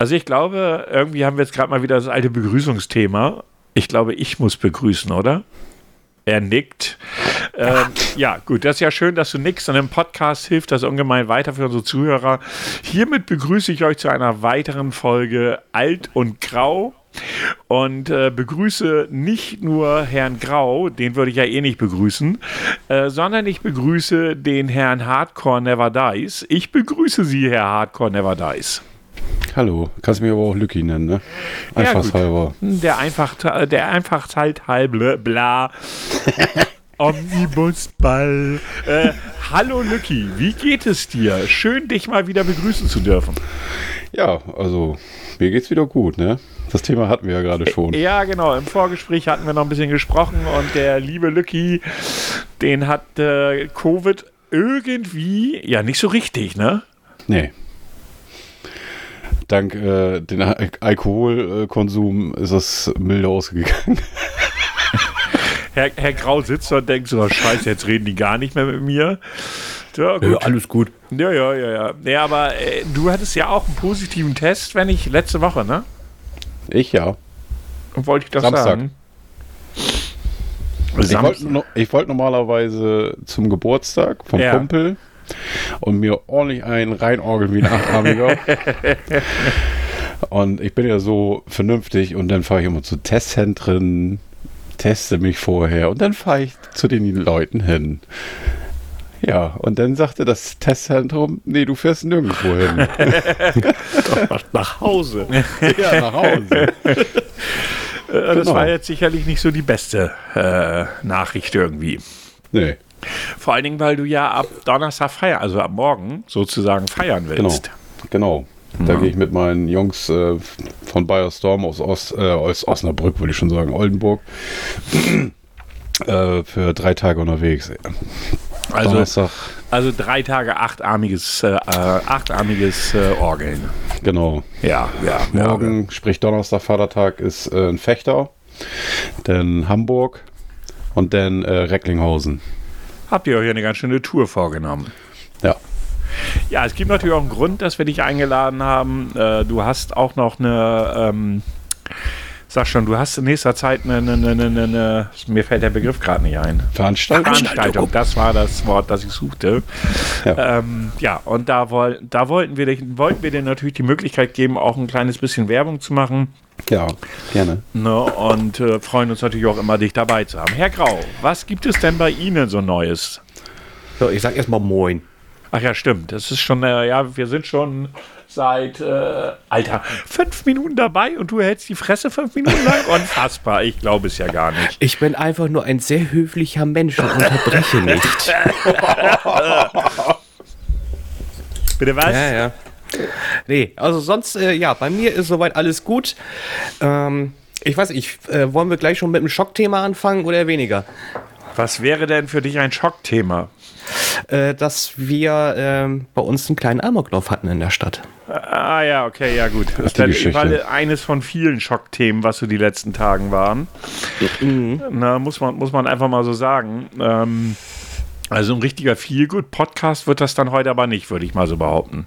Also ich glaube, irgendwie haben wir jetzt gerade mal wieder das alte Begrüßungsthema. Ich glaube, ich muss begrüßen, oder? Er nickt. Ähm, ja, gut, das ist ja schön, dass du nickst. Und im Podcast hilft das ungemein weiter für unsere Zuhörer. Hiermit begrüße ich euch zu einer weiteren Folge Alt und Grau. Und äh, begrüße nicht nur Herrn Grau, den würde ich ja eh nicht begrüßen, äh, sondern ich begrüße den Herrn Hardcore Never Dies. Ich begrüße Sie, Herr Hardcore Never Dies. Hallo, kannst du mich aber auch Lücki nennen, ne? Einfachshalber. Ja, der einfach, der einfach halt halbe, bla. Omnibusball. Äh, hallo Lücki, wie geht es dir? Schön, dich mal wieder begrüßen zu dürfen. Ja, also mir geht's wieder gut, ne? Das Thema hatten wir ja gerade schon. Ja, genau. Im Vorgespräch hatten wir noch ein bisschen gesprochen und der liebe Lücki, den hat äh, Covid irgendwie, ja, nicht so richtig, ne? Nee dank äh, den Alkoholkonsum ist es milde ausgegangen. Herr, Herr Grau sitzt da und denkt so, scheiße, jetzt reden die gar nicht mehr mit mir. Ja, gut. Ja, alles gut. Ja, ja, ja, ja. Ja, aber äh, du hattest ja auch einen positiven Test, wenn ich letzte Woche, ne? Ich ja. Und wollte ich das Samstag. sagen? Ich wollte wollt normalerweise zum Geburtstag vom ja. Kumpel und mir ordentlich einen reinorgeln wie ein Achtarmiger. und ich bin ja so vernünftig und dann fahre ich immer zu Testzentren, teste mich vorher und dann fahre ich zu den Leuten hin. Ja, und dann sagte das Testzentrum, nee, du fährst nirgendwo hin. Doch, nach Hause. ja, nach Hause. Äh, das genau. war jetzt sicherlich nicht so die beste äh, Nachricht irgendwie. Nee. Vor allen Dingen, weil du ja ab Donnerstag feiern, also ab morgen sozusagen feiern willst. Genau, genau. Da ja. gehe ich mit meinen Jungs äh, von Bayerstorm aus, Ost, äh, aus Osnabrück, würde ich schon sagen, Oldenburg, äh, für drei Tage unterwegs. Also, Donnerstag. also drei Tage achtarmiges, äh, achtarmiges äh, Orgeln. Genau. Ja, ja. Morgen, ja. sprich Donnerstag, Vatertag, ist äh, ein Fechter, dann Hamburg und dann äh, Recklinghausen habt ihr euch eine ganz schöne Tour vorgenommen. Ja. Ja, es gibt natürlich auch einen Grund, dass wir dich eingeladen haben. Äh, du hast auch noch eine, ähm, sag schon, du hast in nächster Zeit eine, eine, eine, eine mir fällt der Begriff gerade nicht ein. Veranstaltung. Veranstaltung, das war das Wort, das ich suchte. Ja, ähm, ja und da, woll, da wollten, wir, wollten wir dir natürlich die Möglichkeit geben, auch ein kleines bisschen Werbung zu machen. Ja, gerne. Ne, und äh, freuen uns natürlich auch immer, dich dabei zu haben. Herr Grau, was gibt es denn bei Ihnen so Neues? So, ich sag erstmal Moin. Ach ja, stimmt. Das ist schon, äh, ja, wir sind schon seit, äh, Alter, fünf Minuten dabei und du hältst die Fresse fünf Minuten lang? Unfassbar. Ich glaube es ja gar nicht. Ich bin einfach nur ein sehr höflicher Mensch und unterbreche nicht. Bitte was? Ja, ja. Nee, also sonst, äh, ja, bei mir ist soweit alles gut. Ähm, ich weiß nicht, äh, wollen wir gleich schon mit dem Schockthema anfangen oder weniger? Was wäre denn für dich ein Schockthema? Äh, dass wir ähm, bei uns einen kleinen Amoklauf hatten in der Stadt. Ah ja, okay, ja gut. Das ist dann eines von vielen Schockthemen, was so die letzten Tagen waren. Mhm. Na, muss man, muss man einfach mal so sagen. Ähm, also ein richtiger Feelgood-Podcast wird das dann heute aber nicht, würde ich mal so behaupten.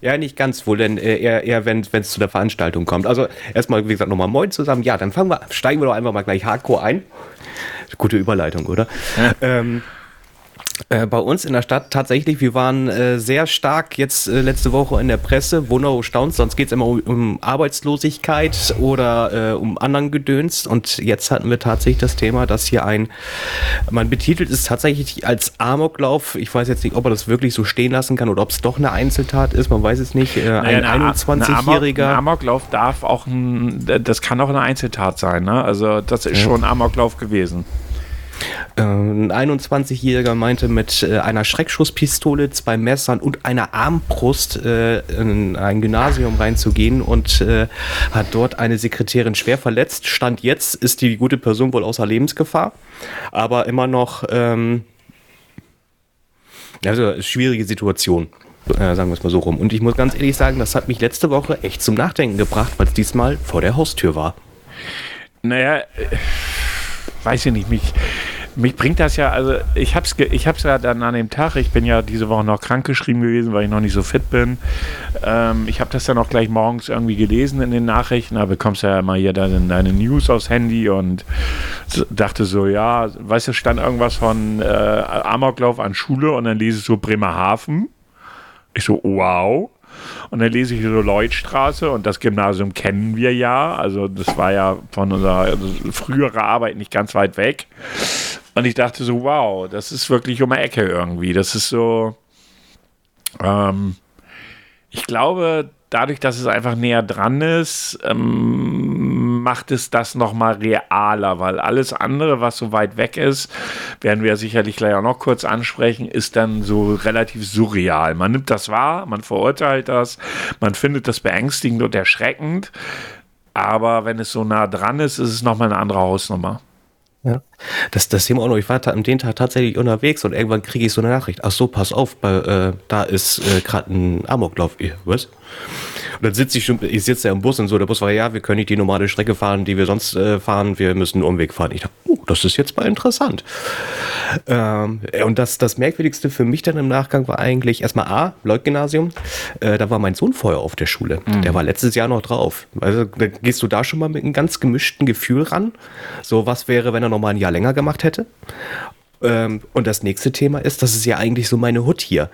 Ja, nicht ganz wohl, denn äh, eher, eher wenn es zu der Veranstaltung kommt. Also erstmal, wie gesagt, nochmal Moin zusammen. Ja, dann fangen wir, steigen wir doch einfach mal gleich hardcore ein. Gute Überleitung, oder? Ja. Ähm, äh, bei uns in der Stadt tatsächlich, wir waren äh, sehr stark jetzt äh, letzte Woche in der Presse, Wunder staunt, sonst geht es immer um, um, Arbeitslosigkeit oder äh, um anderen Gedöns und jetzt hatten wir tatsächlich das Thema, dass hier ein, man betitelt es tatsächlich als Amoklauf, ich weiß jetzt nicht, ob er das wirklich so stehen lassen kann oder ob es doch eine Einzeltat ist, man weiß es nicht, äh, naja, ein 21-Jähriger. Ein Amoklauf darf auch, ein, das kann auch eine Einzeltat sein, ne? also das ist ja. schon ein Amoklauf gewesen. Ein 21-Jähriger meinte, mit äh, einer Schreckschusspistole, zwei Messern und einer Armbrust äh, in ein Gymnasium reinzugehen und äh, hat dort eine Sekretärin schwer verletzt. Stand jetzt ist die gute Person wohl außer Lebensgefahr, aber immer noch ähm, also schwierige Situation. Äh, sagen wir es mal so rum. Und ich muss ganz ehrlich sagen, das hat mich letzte Woche echt zum Nachdenken gebracht, weil es diesmal vor der Haustür war. Naja, weiß ich nicht, mich mich bringt das ja, also ich habe es ich hab's ja dann an dem Tag, ich bin ja diese Woche noch krankgeschrieben gewesen, weil ich noch nicht so fit bin. Ähm, ich habe das dann auch gleich morgens irgendwie gelesen in den Nachrichten, da bekommst du ja immer hier deine, deine News aufs Handy und dachte so, ja, weißt du, stand irgendwas von äh, Amoklauf an Schule und dann lese ich so Bremerhaven. Ich so, wow. Und dann lese ich so Lloydstraße und das Gymnasium kennen wir ja. Also das war ja von unserer also früherer Arbeit nicht ganz weit weg. Und ich dachte so, wow, das ist wirklich um die Ecke irgendwie. Das ist so. Ähm, ich glaube, dadurch, dass es einfach näher dran ist, ähm, macht es das nochmal realer, weil alles andere, was so weit weg ist, werden wir sicherlich gleich auch noch kurz ansprechen, ist dann so relativ surreal. Man nimmt das wahr, man verurteilt das, man findet das beängstigend und erschreckend, aber wenn es so nah dran ist, ist es nochmal eine andere Hausnummer. Ja. Das, das Thema auch noch, ich war am den Tag tatsächlich unterwegs und irgendwann kriege ich so eine Nachricht. Ach so, pass auf, bei, äh, da ist äh, gerade ein Amoklauf. Was? Und dann sitze ich schon, ich sitze ja im Bus und so, der Bus war, ja, wir können nicht die normale Strecke fahren, die wir sonst äh, fahren, wir müssen einen Umweg fahren. Ich dachte, oh, das ist jetzt mal interessant. Ähm, und das, das Merkwürdigste für mich dann im Nachgang war eigentlich erstmal A, Leutgymnasium, äh, da war mein Sohn vorher auf der Schule. Mhm. Der war letztes Jahr noch drauf. Also da gehst du da schon mal mit einem ganz gemischten Gefühl ran. So, was wäre, wenn er noch mal ein Jahr länger gemacht hätte? Ähm, und das nächste Thema ist, das ist ja eigentlich so meine Hut hier.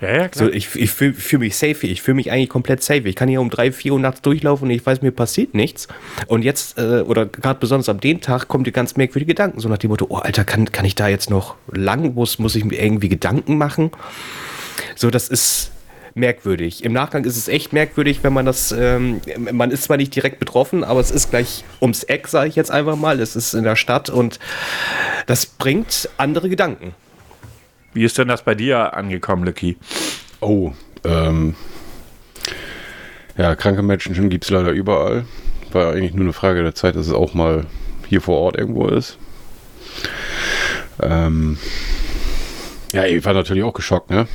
Ja, ja, klar. So, ich ich fühle fühl mich safe, ich fühle mich eigentlich komplett safe. Ich kann hier um drei, vier Uhr nachts durchlaufen und ich weiß, mir passiert nichts. Und jetzt, äh, oder gerade besonders am den Tag, kommen dir ganz merkwürdige Gedanken. So nach dem Motto, oh Alter, kann, kann ich da jetzt noch lang, muss, muss ich mir irgendwie Gedanken machen? So, das ist merkwürdig. Im Nachgang ist es echt merkwürdig, wenn man das, ähm, man ist zwar nicht direkt betroffen, aber es ist gleich ums Eck, sage ich jetzt einfach mal. Es ist in der Stadt und das bringt andere Gedanken. Wie ist denn das bei dir angekommen, Lucky? Oh, ähm, ja, kranke Menschen gibt es leider überall. War eigentlich nur eine Frage der Zeit, dass es auch mal hier vor Ort irgendwo ist. Ähm, ja, ich war natürlich auch geschockt, ne?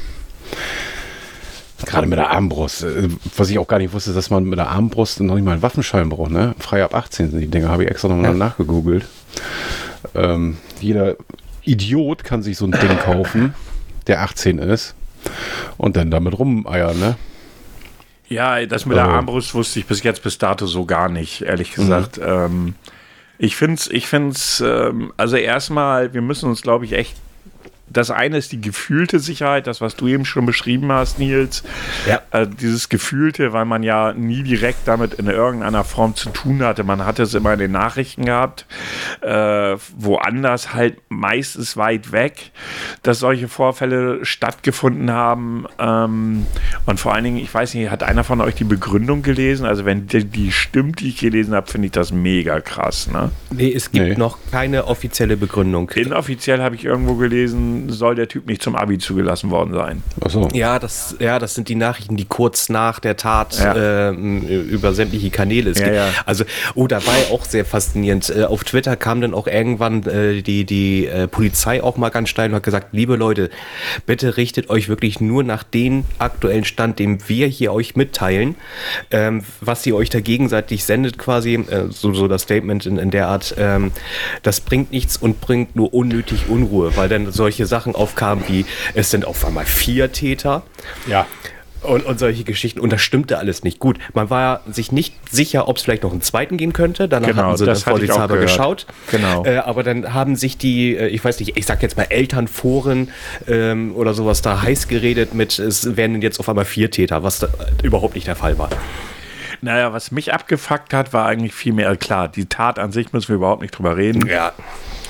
Gerade mit der Armbrust. Äh, was ich auch gar nicht wusste, dass man mit der Armbrust noch nicht mal einen Waffenschein braucht, ne? Frei ab 18 sind die Dinger, habe ich extra nochmal ja. nachgegoogelt. Ähm, jeder Idiot kann sich so ein Ding kaufen, der 18 ist und dann damit rumeiern, ne? Ja, das mit der also Armbrust wusste ich bis jetzt bis dato so gar nicht, ehrlich mhm. gesagt. Mhm. Ähm, ich finde es, ich find's, ähm, also erstmal, wir müssen uns, glaube ich, echt das eine ist die gefühlte Sicherheit, das, was du eben schon beschrieben hast, Nils. Ja. Äh, dieses Gefühlte, weil man ja nie direkt damit in irgendeiner Form zu tun hatte. Man hatte es immer in den Nachrichten gehabt, äh, woanders halt meistens weit weg, dass solche Vorfälle stattgefunden haben. Ähm, und vor allen Dingen, ich weiß nicht, hat einer von euch die Begründung gelesen? Also, wenn die, die stimmt, die ich gelesen habe, finde ich das mega krass. Ne? Nee, es gibt nee. noch keine offizielle Begründung. Inoffiziell habe ich irgendwo gelesen, soll der Typ nicht zum Abi zugelassen worden sein. Ach so. Ja, das, ja, das sind die Nachrichten, die kurz nach der Tat ja. äh, über sämtliche Kanäle es ja, gibt. Ja. Also, oh, da war ja auch sehr faszinierend. Äh, auf Twitter kam dann auch irgendwann äh, die, die äh, Polizei auch mal ganz steil und hat gesagt, liebe Leute, bitte richtet euch wirklich nur nach dem aktuellen Stand, den wir hier euch mitteilen, ähm, was ihr euch da gegenseitig sendet quasi, äh, so, so das Statement in, in der Art, ähm, das bringt nichts und bringt nur unnötig Unruhe, weil dann solche solche Sachen aufkamen wie, es sind auf einmal vier Täter. Ja. Und, und solche Geschichten. Und das stimmte alles nicht. Gut, man war sich nicht sicher, ob es vielleicht noch einen zweiten geben könnte. Danach genau, hatten sie das vorsichtshalber geschaut. Genau. Äh, aber dann haben sich die, äh, ich weiß nicht, ich sag jetzt mal Elternforen ähm, oder sowas da heiß geredet mit, es werden jetzt auf einmal vier Täter, was da, äh, überhaupt nicht der Fall war. Naja, was mich abgefuckt hat, war eigentlich viel mehr klar. Die Tat an sich müssen wir überhaupt nicht drüber reden. Ja.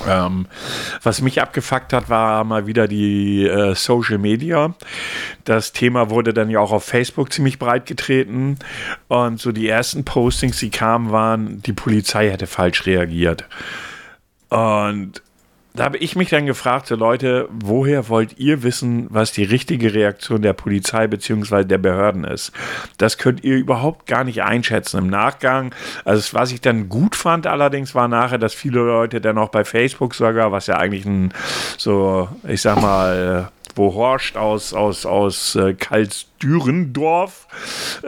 Ähm, was mich abgefuckt hat, war mal wieder die äh, Social Media. Das Thema wurde dann ja auch auf Facebook ziemlich breit getreten. Und so die ersten Postings, die kamen, waren, die Polizei hätte falsch reagiert. Und da habe ich mich dann gefragt, so Leute, woher wollt ihr wissen, was die richtige Reaktion der Polizei bzw. der Behörden ist? Das könnt ihr überhaupt gar nicht einschätzen im Nachgang. Also was ich dann gut fand allerdings war nachher, dass viele Leute dann auch bei Facebook sogar, was ja eigentlich ein so, ich sag mal, wo Horst aus, aus, aus äh, Karls Dürendorf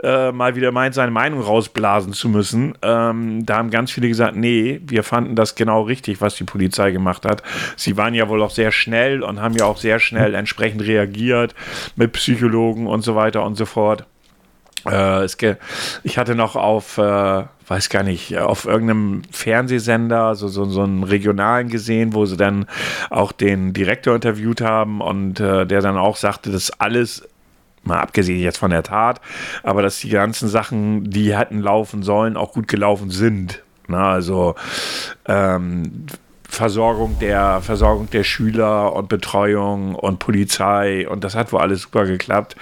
äh, mal wieder meint, seine Meinung rausblasen zu müssen. Ähm, da haben ganz viele gesagt, nee, wir fanden das genau richtig, was die Polizei gemacht hat. Sie waren ja wohl auch sehr schnell und haben ja auch sehr schnell entsprechend reagiert mit Psychologen und so weiter und so fort. Äh, ich hatte noch auf, äh, weiß gar nicht, auf irgendeinem Fernsehsender so, so, so einen regionalen gesehen, wo sie dann auch den Direktor interviewt haben und äh, der dann auch sagte, dass alles mal abgesehen jetzt von der Tat, aber dass die ganzen Sachen, die hätten laufen sollen, auch gut gelaufen sind. Na, also ähm, Versorgung der, Versorgung der Schüler und Betreuung und Polizei und das hat wohl alles super geklappt.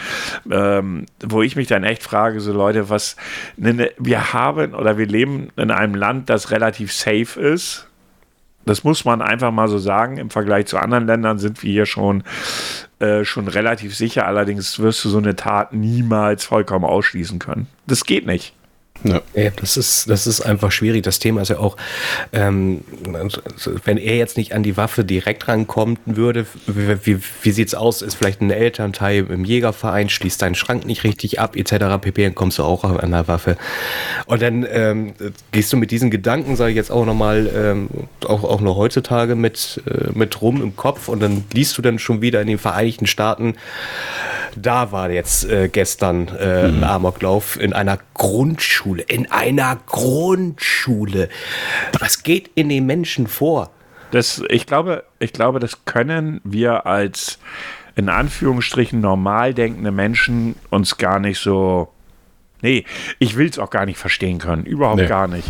Ähm, wo ich mich dann echt frage, so Leute, was, ne, ne, wir haben oder wir leben in einem Land, das relativ safe ist. Das muss man einfach mal so sagen. Im Vergleich zu anderen Ländern sind wir hier schon, äh, schon relativ sicher. Allerdings wirst du so eine Tat niemals vollkommen ausschließen können. Das geht nicht. Ja. ja. das ist, das ist einfach schwierig. Das Thema ist ja auch, ähm, wenn er jetzt nicht an die Waffe direkt rankommen würde, wie, wie, wie sieht's aus? Ist vielleicht ein Elternteil im Jägerverein, schließt deinen Schrank nicht richtig ab, etc. pp. Dann kommst du auch an der Waffe. Und dann ähm, gehst du mit diesen Gedanken, sage ich jetzt auch nochmal, ähm, auch, auch noch heutzutage mit, äh, mit rum im Kopf und dann liest du dann schon wieder in den Vereinigten Staaten, da war jetzt äh, gestern äh, mhm. ein Amoklauf in einer Grundschule. In einer Grundschule. Was geht in den Menschen vor? Das, ich, glaube, ich glaube, das können wir als in Anführungsstrichen normal denkende Menschen uns gar nicht so Nee, ich will es auch gar nicht verstehen können. Überhaupt nee. gar nicht.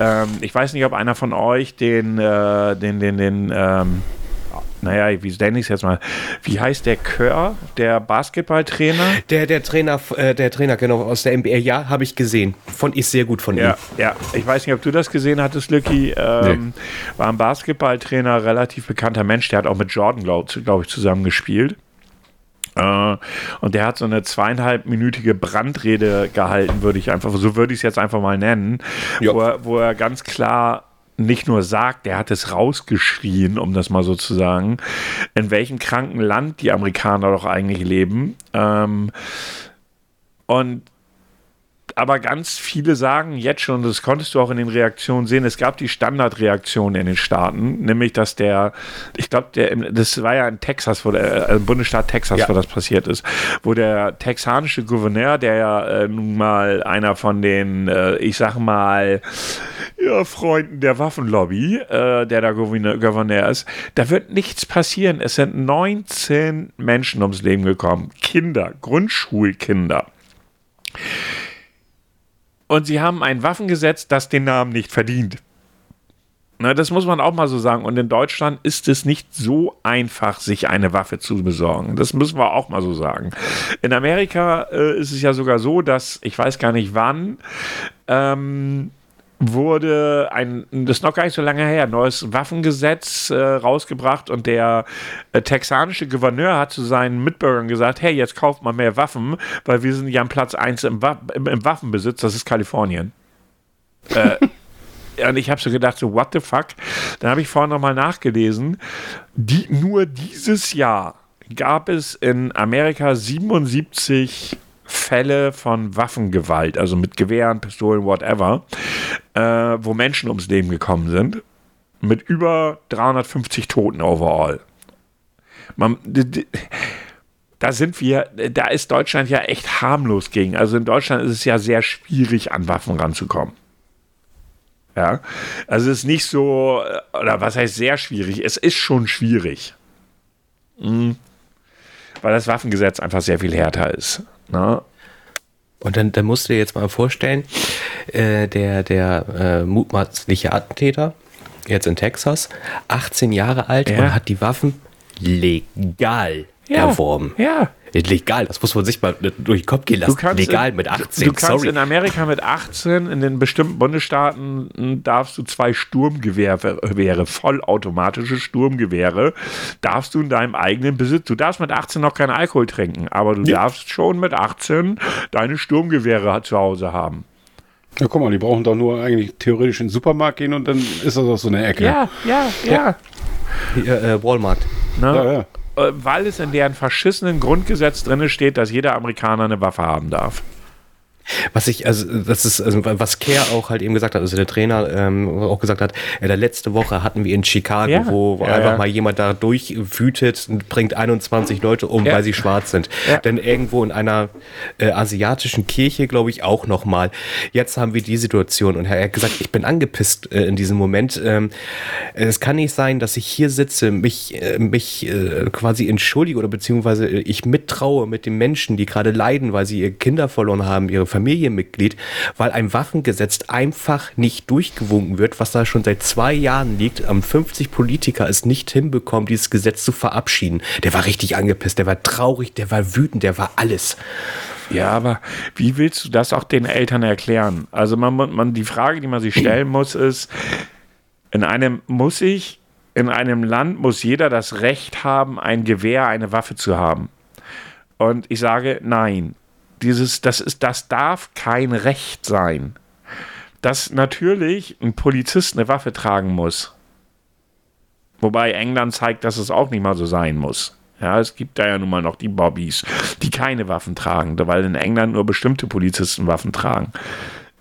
Ähm, ich weiß nicht, ob einer von euch den, äh, den, den, den, ähm, naja, wie nenne ich es jetzt mal? Wie heißt der Kör, der Basketballtrainer? Der, der Trainer, äh, der Trainer, genau, aus der NBA, ja, habe ich gesehen. Fand ich sehr gut von ja, ihm. Ja, ich weiß nicht, ob du das gesehen hattest, Lucky. Ähm, nee. War ein Basketballtrainer, relativ bekannter Mensch, der hat auch mit Jordan, glaube glaub ich, zusammen gespielt. Äh, und der hat so eine zweieinhalbminütige Brandrede gehalten, würde ich einfach, so würde ich es jetzt einfach mal nennen, wo er, wo er ganz klar nicht nur sagt, er hat es rausgeschrien, um das mal so zu sagen, in welchem kranken Land die Amerikaner doch eigentlich leben. Ähm, und aber ganz viele sagen jetzt schon, das konntest du auch in den Reaktionen sehen, es gab die Standardreaktion in den Staaten, nämlich dass der, ich glaube, der, das war ja in Texas, wo der, äh, im Bundesstaat Texas, ja. wo das passiert ist, wo der texanische Gouverneur, der ja äh, nun mal einer von den, äh, ich sag mal, ja, Freunden der Waffenlobby, äh, der da Gouverneur, Gouverneur ist, da wird nichts passieren. Es sind 19 Menschen ums Leben gekommen. Kinder, Grundschulkinder. Und sie haben ein Waffengesetz, das den Namen nicht verdient. Na, das muss man auch mal so sagen. Und in Deutschland ist es nicht so einfach, sich eine Waffe zu besorgen. Das müssen wir auch mal so sagen. In Amerika äh, ist es ja sogar so, dass ich weiß gar nicht wann. Ähm, wurde ein, das ist noch gar nicht so lange her, neues Waffengesetz äh, rausgebracht und der äh, texanische Gouverneur hat zu seinen Mitbürgern gesagt, hey, jetzt kauft mal mehr Waffen, weil wir sind ja am Platz 1 im, Wa im, im Waffenbesitz, das ist Kalifornien. äh, und ich habe so gedacht, so, what the fuck? Dann habe ich vorhin nochmal nachgelesen, die, nur dieses Jahr gab es in Amerika 77 Fälle von Waffengewalt, also mit Gewehren, Pistolen, whatever, äh, wo Menschen ums Leben gekommen sind, mit über 350 Toten overall. Man, da sind wir, da ist Deutschland ja echt harmlos gegen. Also in Deutschland ist es ja sehr schwierig, an Waffen ranzukommen. Ja, also es ist nicht so, oder was heißt sehr schwierig? Es ist schon schwierig. Mhm. Weil das Waffengesetz einfach sehr viel härter ist. Ne? Und dann, dann musst du dir jetzt mal vorstellen, äh, der, der äh, mutmaßliche Attentäter, jetzt in Texas, 18 Jahre alt ja. und hat die Waffen legal ja. erworben. Ja. Legal, das muss man sich mal durch den Kopf gehen lassen. Legal in, mit 18. Du kannst Sorry. in Amerika mit 18, in den bestimmten Bundesstaaten hm, darfst du zwei Sturmgewehre, vollautomatische Sturmgewehre, darfst du in deinem eigenen Besitz. Du darfst mit 18 noch keinen Alkohol trinken, aber du ja. darfst schon mit 18 deine Sturmgewehre zu Hause haben. Ja, guck mal, die brauchen doch nur eigentlich theoretisch in den Supermarkt gehen und dann ist das auch so eine Ecke. Ja, ja, ja. ja. Hier, äh, Walmart. Na? Ja, ja. Äh, weil es in deren verschissenen Grundgesetz drin steht, dass jeder Amerikaner eine Waffe haben darf. Was ich, also das ist, also was Kerr auch halt eben gesagt hat, also der Trainer ähm, auch gesagt hat, ja, der letzte Woche hatten wir in Chicago, Ja. wo, wo Ja, einfach ja. mal jemand da durchwütet und bringt 21 Leute um, weil sie schwarz sind. Denn irgendwo in einer äh, asiatischen Kirche, glaube ich, auch nochmal. Jetzt haben wir die Situation und er hat gesagt, ich bin angepisst äh, in diesem Moment. Ähm, es kann nicht sein, dass ich hier sitze, mich, äh, mich äh, quasi entschuldige oder beziehungsweise äh, ich mittraue mit den Menschen, die gerade leiden, weil sie ihre Kinder verloren haben, ihre Familienmitglied, weil ein Waffengesetz einfach nicht durchgewunken wird, was da schon seit zwei Jahren liegt. Am 50 Politiker es nicht hinbekommen, dieses Gesetz zu verabschieden. Der war richtig angepisst, der war traurig, der war wütend, der war alles. Ja, aber wie willst du das auch den Eltern erklären? Also man, man, man die Frage, die man sich stellen muss, ist, in einem muss ich, in einem Land muss jeder das Recht haben, ein Gewehr, eine Waffe zu haben. Und ich sage, nein. Dieses, das ist, das darf kein Recht sein. Dass natürlich ein Polizist eine Waffe tragen muss. Wobei England zeigt, dass es auch nicht mal so sein muss. Ja, es gibt da ja nun mal noch die Bobbys, die keine Waffen tragen, weil in England nur bestimmte Polizisten Waffen tragen.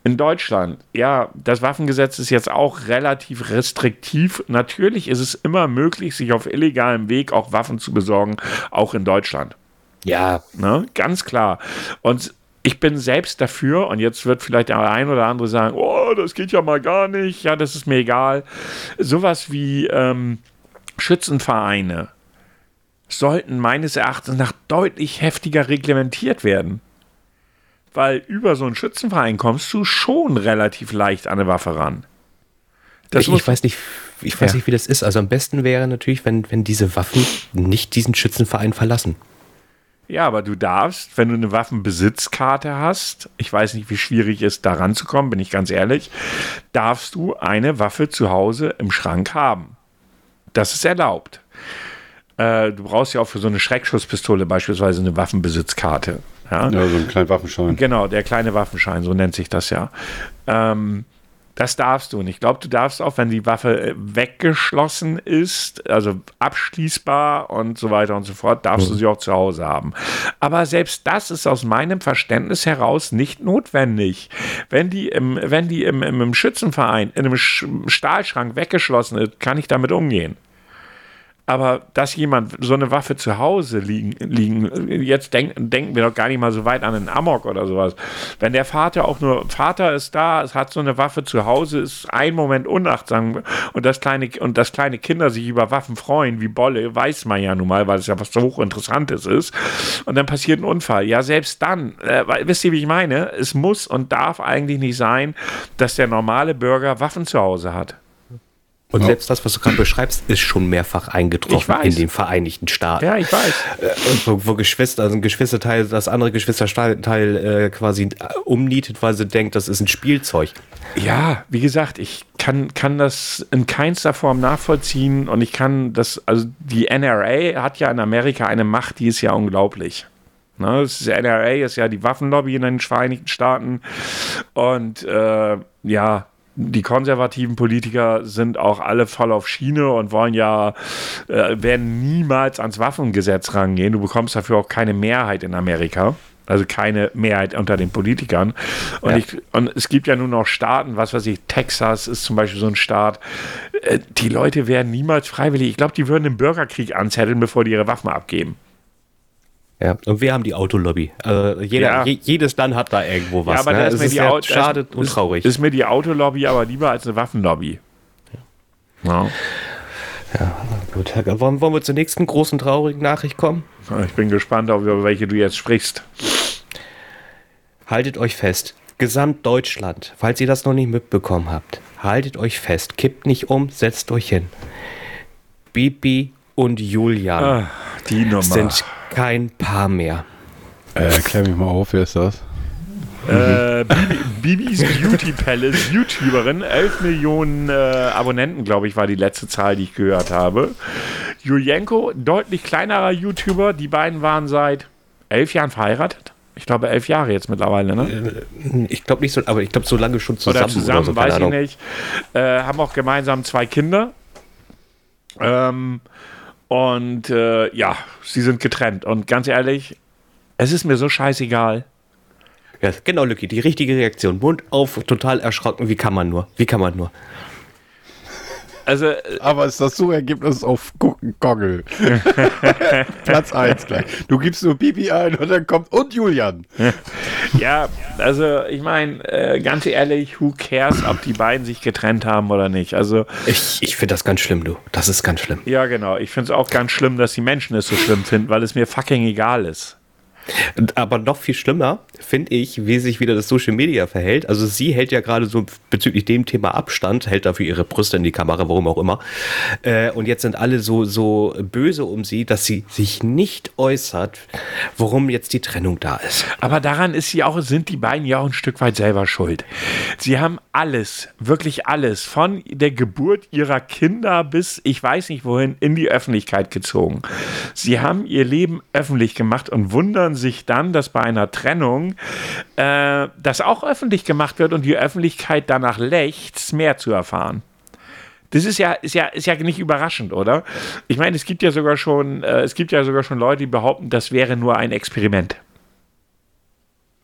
In Deutschland, ja, das Waffengesetz ist jetzt auch relativ restriktiv. Natürlich ist es immer möglich, sich auf illegalem Weg auch Waffen zu besorgen, auch in Deutschland. Ja, Ne? Ganz klar. Und ich bin selbst dafür, und jetzt wird vielleicht der ein oder andere sagen, oh, das geht ja mal gar nicht, ja, das ist mir egal. Sowas wie ähm, Schützenvereine sollten meines Erachtens nach deutlich heftiger reglementiert werden. Weil über so einen Schützenverein kommst du schon relativ leicht an eine Waffe ran. Das ich, ich weiß nicht, ich weiß Ja. nicht, wie das ist. Also am besten wäre natürlich, wenn, wenn diese Waffen nicht diesen Schützenverein verlassen. Ja, aber du darfst, wenn du eine Waffenbesitzkarte hast, ich weiß nicht, wie schwierig es da ranzukommen, bin ich ganz ehrlich, darfst du eine Waffe zu Hause im Schrank haben. Das ist erlaubt. Äh, du brauchst ja auch für so eine Schreckschusspistole beispielsweise eine Waffenbesitzkarte. Ja? Ja, so einen kleinen Waffenschein. Genau, der kleine Waffenschein, so nennt sich das ja. Ähm, das darfst du. Und ich glaube, du darfst auch, wenn die Waffe äh, weggeschlossen ist, also abschließbar und so weiter und so fort, darfst du sie auch zu Hause haben. Aber selbst das ist aus meinem Verständnis heraus nicht notwendig. Wenn die im, wenn die im, im, im Schützenverein in einem Sch Stahlschrank weggeschlossen ist, kann ich damit umgehen. Aber dass jemand so eine Waffe zu Hause liegen, liegen jetzt denk, denken wir doch gar nicht mal so weit an einen Amok oder sowas. Wenn der Vater auch nur, Vater ist da, es hat so eine Waffe zu Hause, ist ein Moment unachtsam und das kleine, und das kleine Kinder sich über Waffen freuen, wie Bolle, weiß man ja nun mal, weil es ja was so hochinteressantes ist. Und dann passiert ein Unfall. Ja, selbst dann, äh, wisst ihr, wie ich meine? Es muss und darf eigentlich nicht sein, dass der normale Bürger Waffen zu Hause hat. Und selbst das, was du gerade beschreibst, ist schon mehrfach eingetroffen in den Vereinigten Staaten. Ja, ich weiß. Äh, Wo, wo Geschwister, also ein Geschwisterteil, das andere Geschwisterteil äh, quasi äh, umnietet, weil sie denkt, das ist ein Spielzeug. Ja, wie gesagt, ich kann, kann das in keinster Form nachvollziehen und ich kann das, also die NRA hat ja in Amerika eine Macht, die ist ja unglaublich. Ne, das ist, NRA ist ja die Waffenlobby in den Vereinigten Staaten und äh, ja, die konservativen Politiker sind auch alle voll auf Schiene und wollen ja, äh, werden niemals ans Waffengesetz rangehen. Du bekommst dafür auch keine Mehrheit in Amerika. Also keine Mehrheit unter den Politikern. Und, Ja. ich, und es gibt ja nun noch Staaten, was weiß ich, Texas ist zum Beispiel so ein Staat. äh, Die Leute werden niemals freiwillig, ich glaube, die würden den Bürgerkrieg anzetteln, bevor die ihre Waffen abgeben. Ja. Und wir haben die Autolobby. Also jeder, Ja. je, jedes Land hat da irgendwo was. ja, aber ne? da ist Es mir die Au- schade da und ist, traurig. Ist mir die Autolobby aber lieber als eine Waffenlobby. Ja. Gut, Herr Gall, wollen, wollen wir zur nächsten großen traurigen Nachricht kommen? Ich bin gespannt, auf über welche du jetzt sprichst. Haltet euch fest. Gesamtdeutschland, falls ihr das noch nicht mitbekommen habt, haltet euch fest. Kippt nicht um, setzt euch hin. Bibi und Julian Ah, die Nummer. sind kein Paar mehr. Äh, klär mich mal auf, wer ist das? Äh, Bibi, Bibis Beauty Palace, YouTuberin, 11 Millionen äh, Abonnenten, glaube ich, war die letzte Zahl, die ich gehört habe. Julienko, deutlich kleinerer YouTuber, die beiden waren seit elf Jahren verheiratet. Ich glaube, elf Jahre jetzt mittlerweile, ne? Ich glaube nicht so, aber ich glaube so lange schon zusammen. oder zusammen, so, weiß keine ich Ahnung. nicht. Äh, haben auch gemeinsam zwei Kinder. Ähm, Und äh, ja, sie sind getrennt. Und ganz ehrlich, es ist mir so scheißegal. Ja, genau, Lücki, die richtige Reaktion. Mund auf, total erschrocken. Wie kann man nur? Wie kann man nur? Also, äh, Aber ist das Suchergebnis auf Gucken Goggle? Platz 1 gleich. Du gibst nur Bibi ein und dann kommt und Julian. ja, also ich meine, äh, ganz ehrlich, who cares, ob die beiden sich getrennt haben oder nicht? Also, Ich, ich finde das ganz schlimm, du. Das ist ganz schlimm. ja, genau. Ich finde es auch ganz schlimm, dass die Menschen es so schlimm finden, weil es mir fucking egal ist. Aber noch viel schlimmer finde ich, wie sich wieder das Social Media verhält. Also sie hält ja gerade so bezüglich dem Thema Abstand, hält dafür ihre Brüste in die Kamera, warum auch immer. Äh, und jetzt sind alle so, so böse um sie, dass sie sich nicht äußert, warum jetzt die Trennung da ist. Aber daran ist sie auch, sind die beiden ja auch ein Stück weit selber schuld. Sie haben alles, wirklich alles, von der Geburt ihrer Kinder bis ich weiß nicht wohin, in die Öffentlichkeit gezogen. Sie haben ihr Leben öffentlich gemacht und wundern sich dann, dass bei einer Trennung äh, das auch öffentlich gemacht wird und die Öffentlichkeit danach lechzt, mehr zu erfahren. Das ist ja, ist ja, ist ja nicht überraschend, oder? Ich meine, es gibt ja sogar schon, äh, es gibt ja sogar schon Leute, die behaupten, das wäre nur ein Experiment.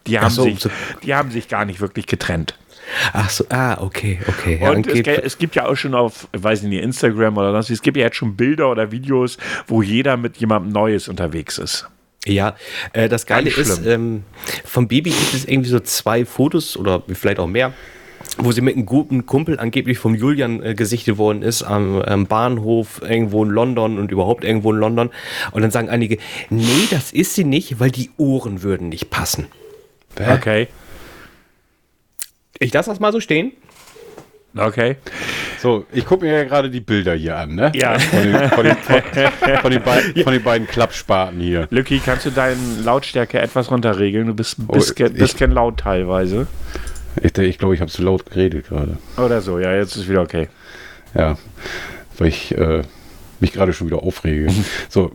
Die haben, so, sich, so. die haben sich gar nicht wirklich getrennt. Ach so, ah, okay, okay. Ja, Und es, es gibt ja auch schon auf, weiß ich nicht, Instagram oder sonst, es gibt ja jetzt schon Bilder oder Videos, wo jeder mit jemandem Neues unterwegs ist. Ja, äh, das Geile ist, ähm, vom Baby gibt es irgendwie so zwei Fotos oder vielleicht auch mehr, wo sie mit einem guten Kumpel angeblich vom Julian äh, gesichtet worden ist am, am Bahnhof irgendwo in London und überhaupt irgendwo in London. Und dann sagen einige, nee, das ist sie nicht, weil die Ohren würden nicht passen. Okay. Ich lasse das mal so stehen. Okay. So, ich gucke mir ja gerade die Bilder hier an, ne? Ja. Von den, von den, von, von den, beiden, von den beiden Klappspaten hier. Lucky, kannst du deine Lautstärke etwas runterregeln? Du bist ein Oh, bisschen, ich- bisschen laut teilweise. Ich glaube, ich, glaub, ich habe zu laut geredet gerade. Oder so, ja, jetzt ist wieder okay. Ja, weil ich äh, mich gerade schon wieder aufrege. so,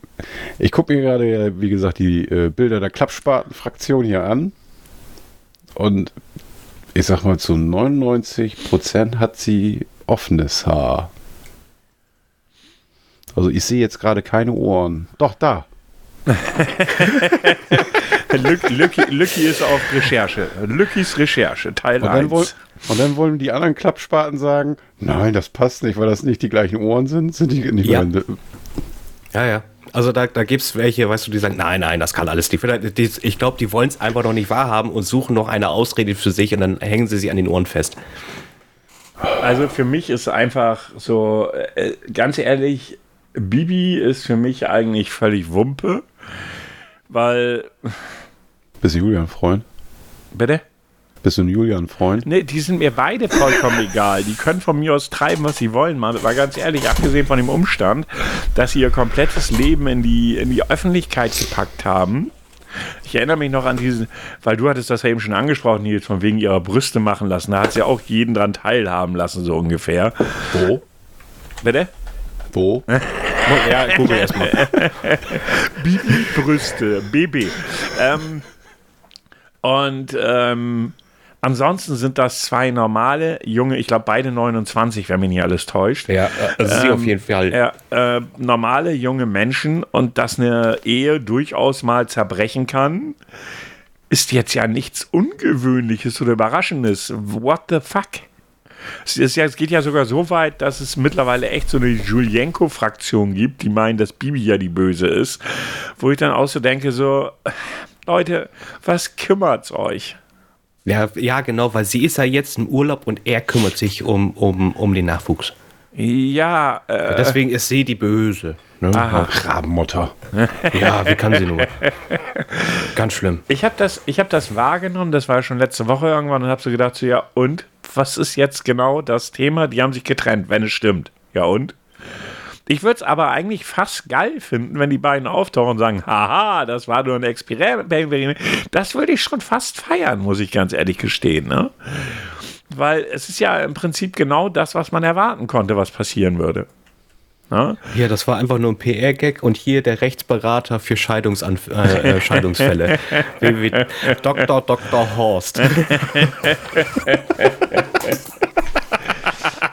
ich gucke mir gerade, wie gesagt, die äh, Bilder der Klappspaten-Fraktion hier an. Und ich sag mal, zu 99% hat sie offenes Haar. Also ich sehe jetzt gerade keine Ohren. Doch, da. Lück, Lücki, ist auf Recherche. Lückis Recherche, Teil Und dann, woll, 1. und dann wollen die anderen Klappspaten sagen, nein, das passt nicht, weil das nicht die gleichen Ohren sind. Sind die nicht Ja. Ja, ja. Also da, da gibt es welche, weißt du, die sagen, nein, nein, das kann alles nicht. Ich glaube, die wollen es einfach noch nicht wahrhaben und suchen noch eine Ausrede für sich und dann hängen sie sie an den Ohren fest. Also für mich ist einfach so, äh, ganz ehrlich, Bibi ist für mich eigentlich völlig Wumpe, weil, Bist du Julian-Freund? bitte? Bist du ein Julian-Freund? Ne, die sind mir beide vollkommen egal. Die können von mir aus treiben, was sie wollen. Mal, mal ganz ehrlich, abgesehen von dem Umstand, dass sie ihr komplettes Leben in die, in die Öffentlichkeit gepackt haben. Ich erinnere mich noch an diesen, weil du hattest das ja eben schon angesprochen, Nils, von wegen ihrer Brüste machen lassen. Da hat sie auch jeden dran teilhaben lassen, so ungefähr. Wo? Bitte? Wo? Ja, google erstmal. Bibi Brüste, BB. Ähm, und ähm, ansonsten sind das zwei normale junge, ich glaube beide 29, wenn mich nicht alles täuscht. Ja, also sie auf jeden Fall. Ja, äh, normale junge Menschen und dass eine Ehe durchaus mal zerbrechen kann, ist jetzt ja nichts Ungewöhnliches oder Überraschendes. What the fuck? Es, ist ja, es geht ja sogar so weit, dass es mittlerweile echt so eine Julienko-Fraktion gibt, die meinen, dass Bibi ja die Böse ist. Wo ich dann auch so denke, so, Leute, was kümmert's euch? Ja, ja, genau, weil sie ist ja jetzt im Urlaub und er kümmert sich um, um, um den Nachwuchs. Ja, äh, Deswegen ist sie die Böse. Ne? Aha. Rabenmutter. Ja, wie kann sie nur? Ganz schlimm. Ich habe das, ich hab das wahrgenommen, das war schon letzte Woche irgendwann und habe so gedacht, so, ja, und? Was ist jetzt genau das Thema? Die haben sich getrennt, wenn es stimmt. Ja, und? Ich würde es aber eigentlich fast geil finden, wenn die beiden auftauchen und sagen, haha, das war nur ein Experiment. Das würde ich schon fast feiern, muss ich ganz ehrlich gestehen. Ne? Weil es ist ja im Prinzip genau das, was man erwarten konnte, was passieren würde. Ne? Ja, das war einfach nur ein PR-Gag und hier der Rechtsberater für Scheidungsanf äh, äh, Scheidungsfälle. Dr. Dr. Horst.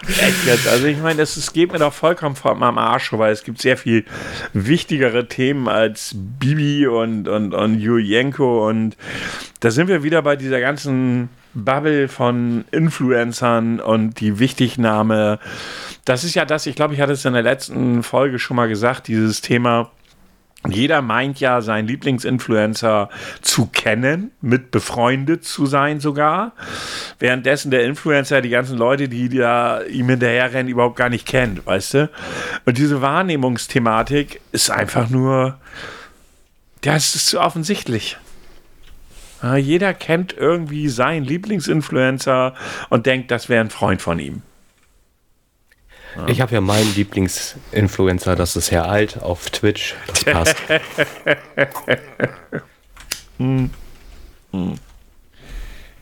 echt jetzt. Also ich meine, es geht mir doch vollkommen am Arsch, weil es gibt sehr viel wichtigere Themen als Bibi und, und, und Julienko und da sind wir wieder bei dieser ganzen Bubble von Influencern und die Wichtignahme. Das ist ja das, ich glaube, ich hatte es in der letzten Folge schon mal gesagt, dieses Thema jeder meint ja, seinen Lieblingsinfluencer zu kennen, mit befreundet zu sein sogar. Währenddessen der Influencer die ganzen Leute, die da ihm hinterherrennen, überhaupt gar nicht kennt, weißt du? Und diese Wahrnehmungsthematik ist einfach nur, ja, es ist zu offensichtlich. Jeder kennt irgendwie seinen Lieblingsinfluencer und denkt, das wäre ein Freund von ihm. Ich habe ja meinen Lieblingsinfluencer, das ist Herr Alt auf Twitch. Das passt. hm. Hm.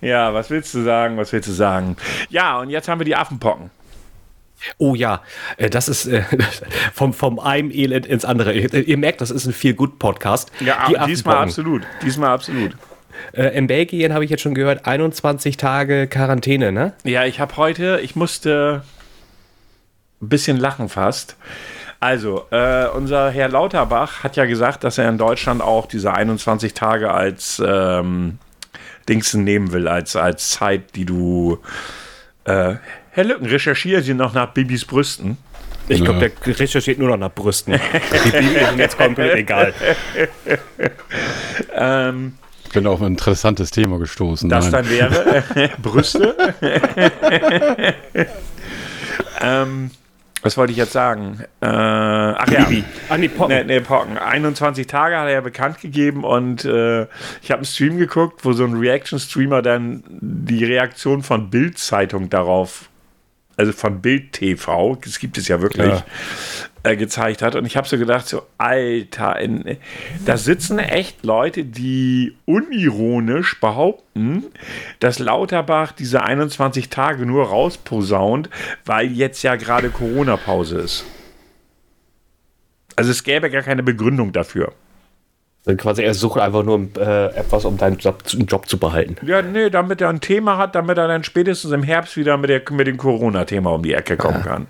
Ja, was willst du sagen? Was willst du sagen? Ja, und jetzt haben wir die Affenpocken. Oh ja, äh, das ist äh, vom, vom einem Elend ins andere. Ihr merkt, das ist ein viel gut Podcast. Ja, diesmal absolut. Diesmal absolut. Äh, in Belgien habe ich jetzt schon gehört, 21 Tage Quarantäne, ne? Ja, ich habe heute, ich musste ein bisschen lachen fast. Also, äh, unser Herr Lauterbach hat ja gesagt, dass er in Deutschland auch diese 21 Tage als ähm, Dingsen nehmen will, als, als Zeit, die du. Äh, Herr Lücken, recherchieren Sie noch nach Bibis Brüsten. Ich glaube, der recherchiert nur noch nach Brüsten. Die Bibi sind jetzt komplett egal. ähm, ich bin auf ein interessantes Thema gestoßen. Das Nein. dann wäre Brüste. ähm, was wollte ich jetzt sagen? Äh, ach ja. Ah, nee, Pocken. Nee, nee, Pocken. 21 Tage hat er ja bekannt gegeben und äh, ich habe einen Stream geguckt, wo so ein Reaction-Streamer dann die Reaktion von Bild-Zeitung darauf also von Bild TV, das gibt es ja wirklich. Äh, gezeigt hat. Und ich habe so gedacht, so, Alter, in, da sitzen echt Leute, die unironisch behaupten, dass Lauterbach diese 21 Tage nur rausposaunt, weil jetzt ja gerade Corona-Pause ist. Also es gäbe gar keine Begründung dafür. Dann quasi er sucht einfach nur äh, etwas, um deinen Job, Job, zu behalten. Ja, nee, damit er ein Thema hat, damit er dann spätestens im Herbst wieder mit, der, mit dem Corona-Thema um die Ecke kommen ja. kann.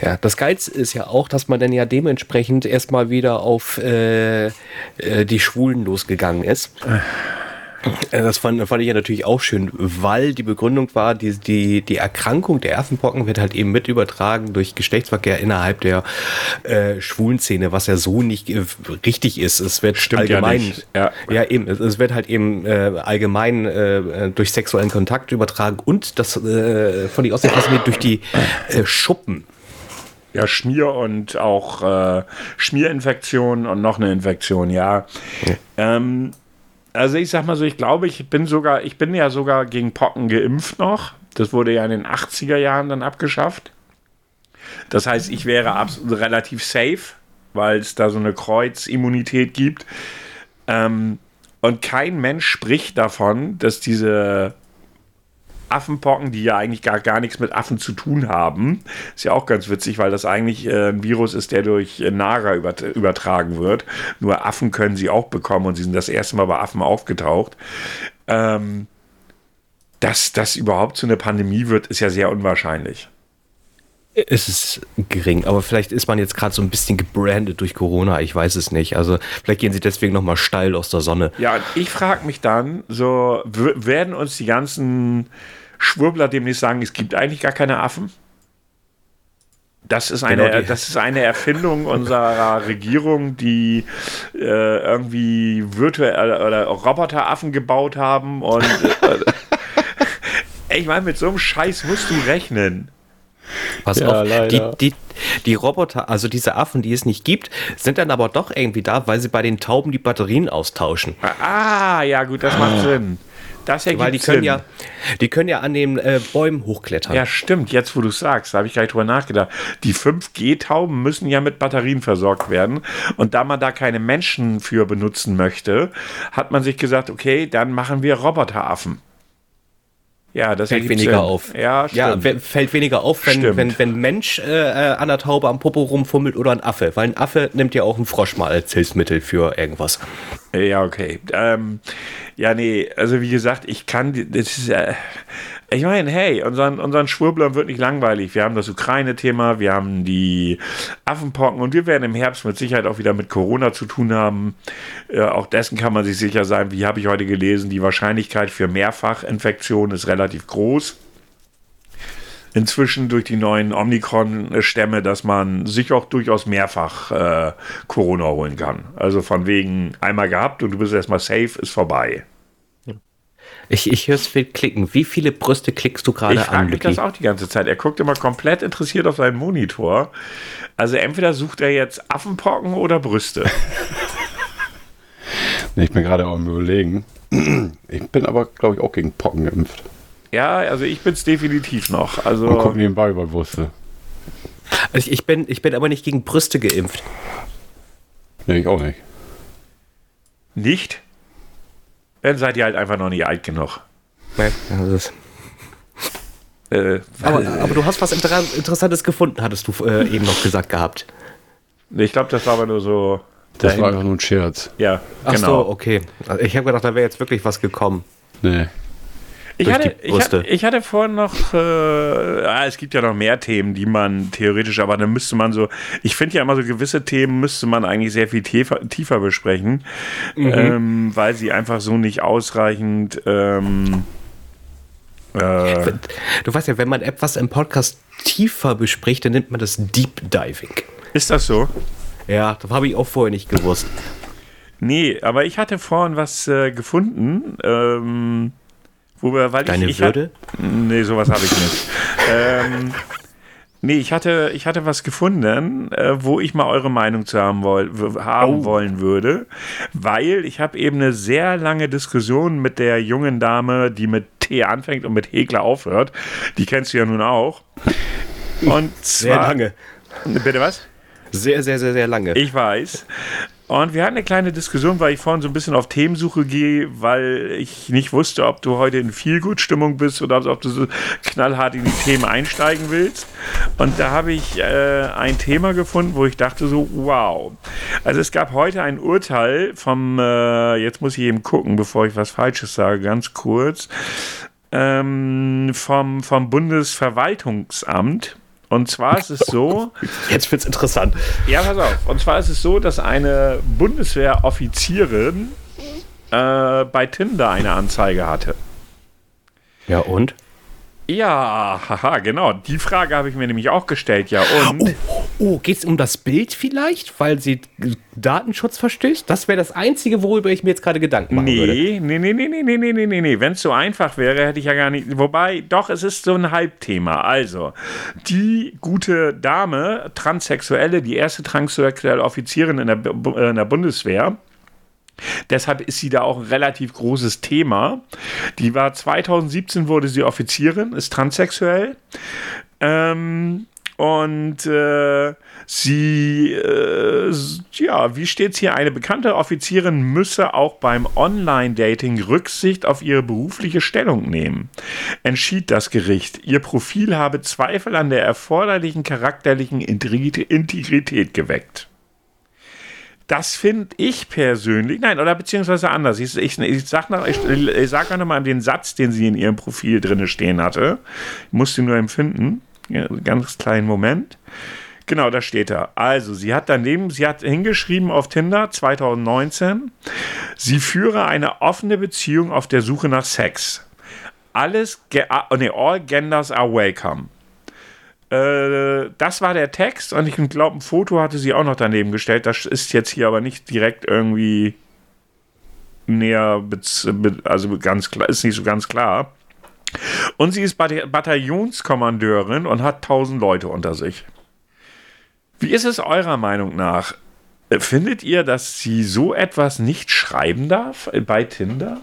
Ja, das Geilste ist ja auch, dass man dann ja dementsprechend erstmal wieder auf äh, äh, die Schwulen losgegangen ist. Äh. Äh, das fand, fand, ich ja natürlich auch schön, weil die Begründung war, die, die, die Erkrankung der Affenpocken wird halt eben mit übertragen durch Geschlechtsverkehr innerhalb der äh, schwulen Szene, was ja so nicht äh, richtig ist. Es wird Stimmt allgemein, ja, ja. ja, eben, es, es, wird halt eben äh, allgemein äh, durch sexuellen Kontakt übertragen und das äh, von die Außenklasse durch die Schuppen. Ja, Schmier und auch äh, Schmierinfektion und noch eine Infektion, ja. ja. Ähm, also ich sag mal so, ich glaube, ich bin sogar, ich bin ja sogar gegen Pocken geimpft noch. Das wurde ja in den 80er Jahren dann abgeschafft. Das heißt, ich wäre absolut relativ safe, weil es da so eine Kreuzimmunität gibt. Ähm, und kein Mensch spricht davon, dass diese Affenpocken, die ja eigentlich gar, gar nichts mit Affen zu tun haben. Ist ja auch ganz witzig, weil das eigentlich äh, ein Virus ist, der durch äh, Nager übertragen wird. Nur Affen können sie auch bekommen und sie sind das erste Mal bei Affen aufgetaucht. Ähm, dass das überhaupt zu einer Pandemie wird, ist ja sehr unwahrscheinlich. Es ist gering, aber vielleicht ist man jetzt gerade so ein bisschen gebrandet durch Corona, ich weiß es nicht. Also vielleicht gehen sie deswegen nochmal steil aus der Sonne. Ja, ich frage mich dann, so werden uns die ganzen Schwurbler demnächst sagen, es gibt eigentlich gar keine Affen? Das ist eine, genau das ist eine Erfindung unserer Regierung, die äh, irgendwie virtuelle oder Roboteraffen gebaut haben und äh, ich meine, mit so einem Scheiß musst du rechnen. Pass ja, auf, die, die, die, Roboter, also diese Affen, die es nicht gibt, sind dann aber doch irgendwie da, weil sie bei den Tauben die Batterien austauschen. Ah, ja gut, das macht Sinn. Das ergibt Weil die können Sinn. ja, die können ja an den äh, Bäumen hochklettern. Ja, stimmt. Jetzt, wo du sagst, habe ich gleich drüber nachgedacht. Die 5G-Tauben müssen ja mit Batterien versorgt werden. Und da man da keine Menschen für benutzen möchte, hat man sich gesagt, okay, dann machen wir Roboteraffen. Ja, das fällt weniger Sinn. auf. Ja, ja, fällt weniger auf, wenn, wenn, wenn Mensch äh, äh, an der Taube am Popo rumfummelt oder ein Affe. Weil ein Affe nimmt ja auch einen Frosch mal als Hilfsmittel für irgendwas. Ja, okay. Ähm, ja, nee, also wie gesagt, ich kann, das ist, äh, Ich meine, hey, unseren, unseren Schwurblern wird nicht langweilig. Wir haben das Ukraine-Thema, wir haben die Affenpocken und wir werden im Herbst mit Sicherheit auch wieder mit Corona zu tun haben. Äh, auch dessen kann man sich sicher sein. Wie habe ich heute gelesen, die Wahrscheinlichkeit für Mehrfachinfektionen ist relativ groß inzwischen durch die neuen Omikron-Stämme, dass man sich auch durchaus mehrfach äh, Corona holen kann. Also von wegen einmal gehabt und du bist erstmal safe, ist vorbei. Ich, ich höre es viel klicken. Wie viele Brüste klickst du gerade an? Ich frage mich das auch die ganze Zeit. Er guckt immer komplett interessiert auf seinen Monitor. Also entweder sucht er jetzt Affenpocken oder Brüste. nee, ich bin gerade auch am überlegen. Ich bin aber, glaube ich, auch gegen Pocken geimpft. Ja, also ich bin es definitiv noch. Also Und guck nebenbei bei Brüste. Also ich, bin, ich bin aber nicht gegen Brüste geimpft. Nee, ich auch nicht. Nicht? Dann seid ihr halt einfach noch nicht alt genug. Nee, das ist Äh, aber, aber du hast was Inter Interessantes gefunden, hattest du äh, eben noch gesagt gehabt. ich glaube, das war aber nur so. Das dahin- war einfach nur ein Scherz. ja, Ach genau. so, okay. Also ich habe gedacht, da wäre jetzt wirklich was gekommen. Nee. Ich hatte, die ich, Brüste. hatte, ich hatte vorhin noch, äh, ah, es gibt ja noch mehr Themen, die man theoretisch, aber dann müsste man so, ich finde ja immer so gewisse Themen müsste man eigentlich sehr viel tiefer, tiefer besprechen, Mhm. ähm, weil sie einfach so nicht ausreichend, ähm, äh, Du weißt ja, wenn man etwas im Podcast tiefer bespricht, dann nennt man das Deep Diving. ist das so? Ja, das habe ich auch vorher nicht gewusst. Nee, aber ich hatte vorhin was äh, gefunden, ähm, wo wir, weil Deine ich, ich Würde? Hat, nee, sowas habe ich nicht. ähm, nee, ich hatte, ich hatte was gefunden, äh, wo ich mal eure Meinung zu haben, woll, haben Oh. wollen würde, weil ich habe eben eine sehr lange Diskussion mit der jungen Dame, die mit T anfängt und mit Hegler aufhört. Die kennst du ja nun auch. Und Sehr zwar, lange. Bitte was? Sehr, sehr, sehr, sehr lange. Ich weiß. Und wir hatten eine kleine Diskussion, weil ich vorhin so ein bisschen auf Themensuche gehe, weil ich nicht wusste, ob du heute in Feelgood-Stimmung bist oder ob du so knallhart in die Themen einsteigen willst. Und da habe ich äh, ein Thema gefunden, wo ich dachte so, wow. Also es gab heute ein Urteil vom, äh, jetzt muss ich eben gucken, bevor ich was Falsches sage, ganz kurz, ähm, vom, vom Bundesverwaltungsamt. Und zwar ist es so, Jetzt wird's interessant. ja, pass auf. Und zwar ist es so, dass eine Bundeswehroffizierin äh, bei Tinder eine Anzeige hatte. Ja, und? Ja, haha, genau. Die Frage habe ich mir nämlich auch gestellt, ja. Und oh, oh, oh geht es um das Bild vielleicht, weil sie Datenschutz verstößt? Das wäre das Einzige, worüber ich mir jetzt gerade Gedanken mache. nee, nee, Nee, nee, nee, nee, nee, nee, nee, nee. Wenn es so einfach wäre, hätte ich ja gar nicht. Wobei, doch, es ist so ein Halbthema. Also, die gute Dame, Transsexuelle, die erste transsexuelle Offizierin in der, äh, in der Bundeswehr, Deshalb ist sie da auch ein relativ großes Thema. Die war 2017 wurde sie Offizierin, ist transsexuell. Ähm, und äh, sie, äh, ja, wie steht's hier? Eine bekannte Offizierin müsse auch beim Online-Dating Rücksicht auf ihre berufliche Stellung nehmen. Entschied das Gericht. Ihr Profil habe Zweifel an der erforderlichen charakterlichen Integrit- Integrität geweckt. Das finde ich persönlich, nein, oder beziehungsweise anders. Ich, ich, ich sage noch, ich, ich sag noch mal den Satz, den sie in ihrem Profil drin stehen hatte. Ich musste nur empfinden. Ja, ganz kleinen Moment. Genau, da steht er. Also, sie hat daneben, sie hat hingeschrieben auf Tinder 2019, sie führe eine offene Beziehung auf der Suche nach Sex. Alles, ge- ah, nee, all genders are welcome. Äh, das war der Text und ich glaube, ein Foto hatte sie auch noch daneben gestellt. Das ist jetzt hier aber nicht direkt irgendwie näher, also ganz klar, ist nicht so ganz klar. Und sie ist Bat- Bataillonskommandeurin und hat 1000 Leute unter sich. Wie ist es eurer Meinung nach? Äh, Findet ihr, dass sie so etwas nicht schreiben darf bei Tinder?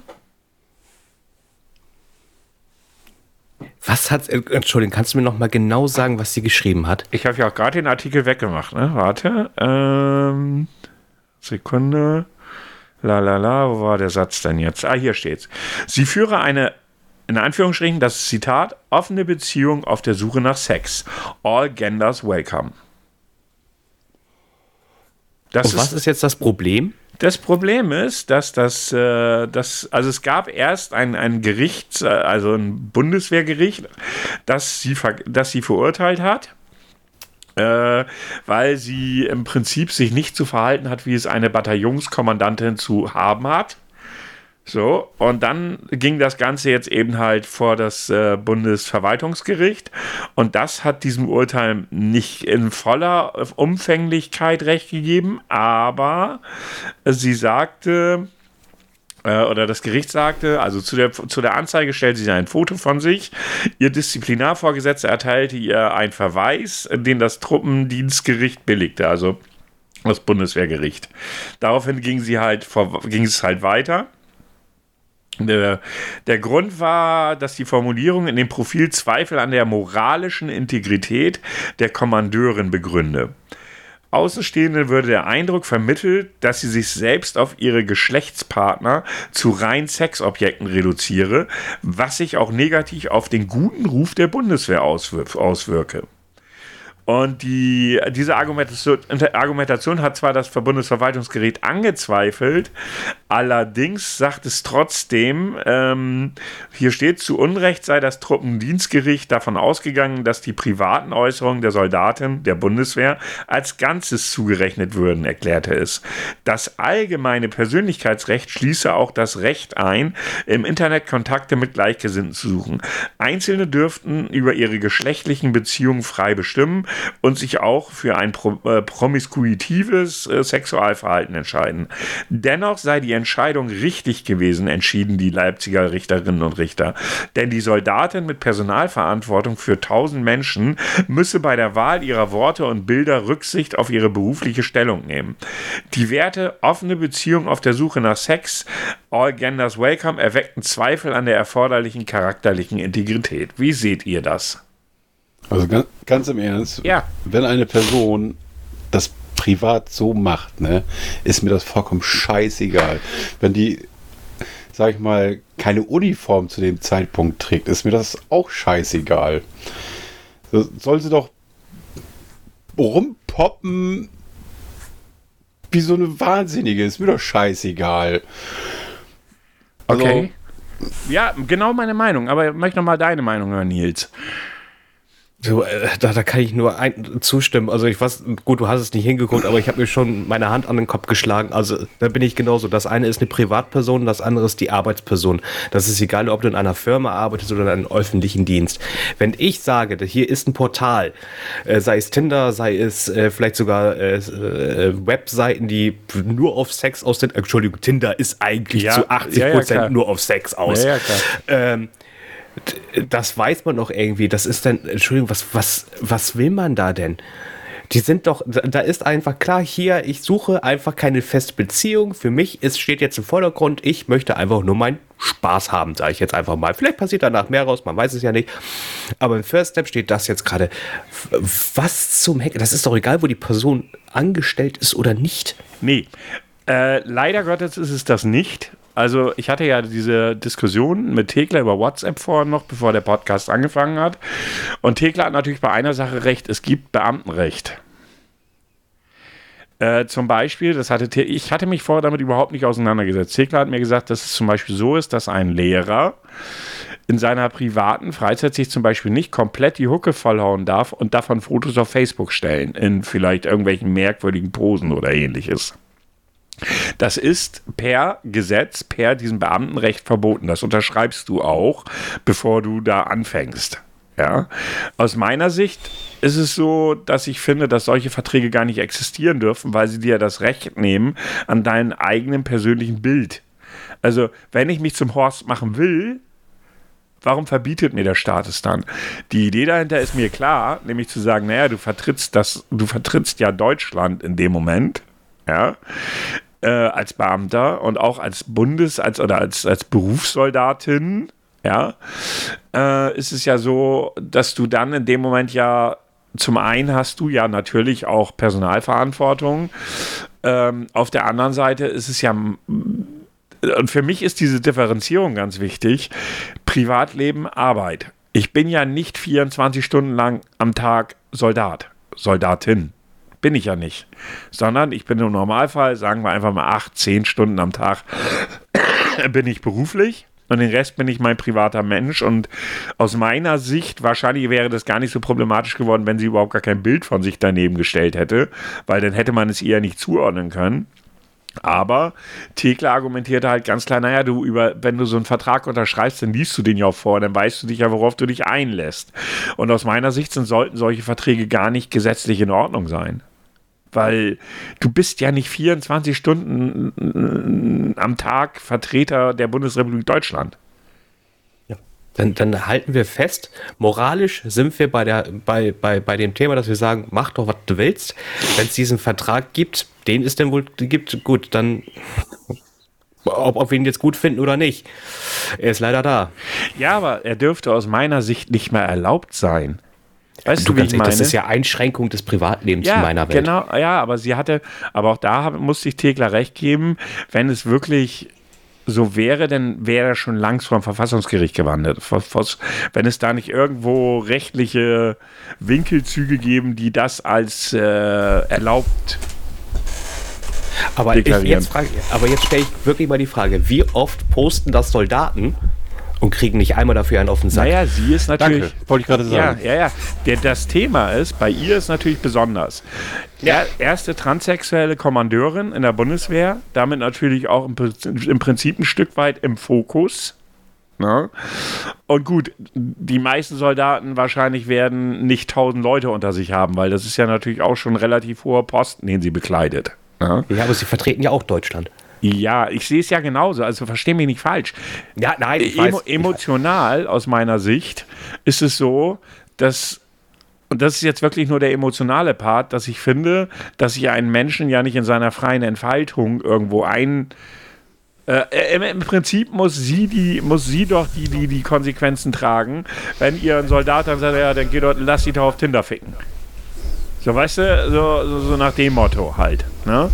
Was hat, äh, Entschuldigung, kannst du mir noch mal genau sagen, was sie geschrieben hat? Ich habe ja auch gerade den Artikel weggemacht, ne? Warte. Ähm, Sekunde. La la la, wo war der Satz denn jetzt? Ah, hier steht's. Sie führe eine, in Anführungsstrichen, das Zitat, offene Beziehung auf der Suche nach Sex. All genders welcome. Das Und was ist, ist jetzt das Problem? Das Problem ist, dass das, äh, das also es gab erst ein, ein Gericht, äh, also ein Bundeswehrgericht, das sie, das sie verurteilt hat. Äh, weil sie im Prinzip sich nicht so verhalten hat, wie es eine Bataillonskommandantin zu haben hat. So, und dann ging das Ganze jetzt eben halt vor das äh, Bundesverwaltungsgericht und das hat diesem Urteil nicht in voller Umfänglichkeit recht gegeben, aber sie sagte, äh, oder das Gericht sagte, also zu der, zu der Anzeige stellte sie ein Foto von sich. Ihr Disziplinarvorgesetzter erteilte ihr einen Verweis, den das Truppendienstgericht billigte, also das Bundeswehrgericht. Daraufhin ging sie halt ging es halt weiter. Der, der, Grund war, dass die Formulierung in dem Profil Zweifel an der moralischen Integrität der Kommandeurin begründe. Außenstehende würde der Eindruck vermittelt, dass sie sich selbst auf ihre Geschlechtspartner zu rein Sexobjekten reduziere, was sich auch negativ auf den guten Ruf der Bundeswehr auswirke. Und die, diese Argumentation, hat zwar das Bundesverwaltungsgericht angezweifelt, allerdings sagt es trotzdem, ähm, hier steht, zu Unrecht sei das Truppendienstgericht davon ausgegangen, dass die privaten Äußerungen der Soldaten der Bundeswehr als Ganzes zugerechnet würden, erklärte es. Das allgemeine Persönlichkeitsrecht schließe auch das Recht ein, im Internet Kontakte mit Gleichgesinnten zu suchen. Einzelne dürften über ihre geschlechtlichen Beziehungen frei bestimmen, und sich auch für ein pro, äh, promiskuitives äh, Sexualverhalten entscheiden. Dennoch sei die Entscheidung richtig gewesen, entschieden die Leipziger Richterinnen und Richter. Denn die Soldatin mit Personalverantwortung für tausend Menschen müsse bei der Wahl ihrer Worte und Bilder Rücksicht auf ihre berufliche Stellung nehmen. Die Werte offene Beziehung auf der Suche nach Sex, All Genders Welcome erweckten Zweifel an der erforderlichen charakterlichen Integrität. Wie seht ihr das? Also ganz, ganz im Ernst, ja. wenn eine Person das privat so macht, ne, ist mir das vollkommen scheißegal. Wenn die, sag ich mal, keine Uniform zu dem Zeitpunkt trägt, ist mir das auch scheißegal. So, soll sie doch rumpoppen wie so eine Wahnsinnige, ist mir doch scheißegal. Also, okay. Ja, genau meine Meinung, aber ich möchte noch mal deine Meinung hören, Nils. So, äh, da, da kann ich nur ein, zustimmen. Also ich weiß, gut, du hast es nicht hingeguckt, aber ich habe mir schon meine Hand an den Kopf geschlagen. Also da bin ich genauso. Das eine ist eine Privatperson, das andere ist die Arbeitsperson. Das ist egal, ob du in einer Firma arbeitest oder in einem öffentlichen Dienst. Wenn ich sage, hier ist ein Portal, äh, sei es Tinder, sei es äh, vielleicht sogar Webseiten, die nur auf Sex aus sind. Entschuldigung, Tinder ist eigentlich ja, zu 80 Prozent ja, ja, nur auf Sex aus. Ja, ja, klar. Ähm, das weiß man doch irgendwie. Das ist dann, Entschuldigung, was, was, was will man da denn? Die sind doch, da ist einfach klar, hier, ich suche einfach keine feste Beziehung. Für mich ist, steht jetzt im Vordergrund, ich möchte einfach nur meinen Spaß haben, sage ich jetzt einfach mal. Vielleicht passiert danach mehr raus, man weiß es ja nicht. Aber im First Step steht das jetzt gerade. Was zum Heck? Das ist doch egal, wo die Person angestellt ist oder nicht. Nee. Äh, leider Gottes ist es das nicht. Also ich hatte ja diese Diskussion mit Thekla über WhatsApp vorhin noch, bevor der Podcast angefangen hat. Und Thekla hat natürlich bei einer Sache recht, es gibt Beamtenrecht. Äh, zum Beispiel, das hatte ich hatte mich vorher damit überhaupt nicht auseinandergesetzt. Thekla hat mir gesagt, dass es zum Beispiel so ist, dass ein Lehrer in seiner privaten Freizeit sich zum Beispiel nicht komplett die Hucke vollhauen darf und davon Fotos auf Facebook stellen, in vielleicht irgendwelchen merkwürdigen Posen oder ähnliches. Das ist per Gesetz, per diesem Beamtenrecht verboten. Das unterschreibst du auch, bevor du da anfängst. Ja, aus meiner Sicht ist es so, dass ich finde, dass solche Verträge gar nicht existieren dürfen, weil sie dir das Recht nehmen an deinem eigenen persönlichen Bild. Also, wenn ich mich zum Horst machen will, warum verbietet mir der Staat es dann? Die Idee dahinter ist mir klar, nämlich zu sagen, naja, du vertrittst das, du vertrittst ja Deutschland in dem Moment, ja, äh, als Beamter und auch als Bundes- als, oder als, als Berufssoldatin, ja, äh, ist es ja so, dass du dann in dem Moment ja zum einen hast du ja natürlich auch Personalverantwortung. Ähm, auf der anderen Seite ist es ja, und für mich ist diese Differenzierung ganz wichtig: Privatleben, Arbeit. Ich bin ja nicht 24 Stunden lang am Tag Soldat, Soldatin. Bin ich ja nicht. Sondern ich bin im Normalfall, sagen wir einfach mal acht, zehn Stunden am Tag, bin ich beruflich und den Rest bin ich mein privater Mensch. Und aus meiner Sicht, wahrscheinlich wäre das gar nicht so problematisch geworden, wenn sie überhaupt gar kein Bild von sich daneben gestellt hätte, weil dann hätte man es ihr nicht zuordnen können. Aber Thekla argumentierte halt ganz klar, naja, du über, wenn du so einen Vertrag unterschreibst, dann liest du den ja auch vor, dann weißt du dich ja, worauf du dich einlässt. Und aus meiner Sicht sind, sollten solche Verträge gar nicht gesetzlich in Ordnung sein weil du bist ja nicht 24 Stunden am Tag Vertreter der Bundesrepublik Deutschland. Dann, dann halten wir fest, moralisch sind wir bei, der, bei, bei, bei dem Thema, dass wir sagen, mach doch, was du willst. Wenn es diesen Vertrag gibt, den es denn wohl gibt, gut, dann ob, ob wir ihn jetzt gut finden oder nicht. Er ist leider da. Ja, aber er dürfte aus meiner Sicht nicht mehr erlaubt sein. Weißt du, du wie ich meine? Das ist ja Einschränkung des Privatlebens ja, in meiner Welt. Genau, ja, aber sie hatte, aber auch da musste ich Thekla recht geben, wenn es wirklich so wäre, dann wäre er schon langs vom Verfassungsgericht gewandert. Wenn es da nicht irgendwo rechtliche Winkelzüge geben, die das als äh, erlaubt aber ich, jetzt aber jetzt stelle ich wirklich mal die Frage, wie oft posten das Soldaten und kriegen nicht einmal dafür einen auf den Sack. Naja, sie ist natürlich. Danke, wollte ich gerade sagen. Ja, ja, ja. Der, das Thema ist, bei ihr ist natürlich besonders. Ja. erste transsexuelle Kommandeurin in der Bundeswehr, damit natürlich auch im, im Prinzip ein Stück weit im Fokus. Ne? Und gut, die meisten Soldaten wahrscheinlich werden nicht tausend Leute unter sich haben, weil das ist ja natürlich auch schon ein relativ hoher Posten, den sie bekleidet. Ne? Ja, aber sie vertreten ja auch Deutschland. Ja, ich sehe es ja genauso. Also verstehe mich nicht falsch. Ja, nein, ich Emo weiß, emotional ich weiß. aus meiner Sicht ist es so, dass und das ist jetzt wirklich nur der emotionale Part, dass ich finde, dass ich einen Menschen ja nicht in seiner freien Entfaltung irgendwo ein äh, im, im, Prinzip muss sie die, muss sie doch die, die, die Konsequenzen tragen, wenn ihr ein Soldat dann sagt, ja, dann geht dort, lass sie doch auf Tinder ficken. So, weißt du, so, so, so nach dem Motto halt. Ne?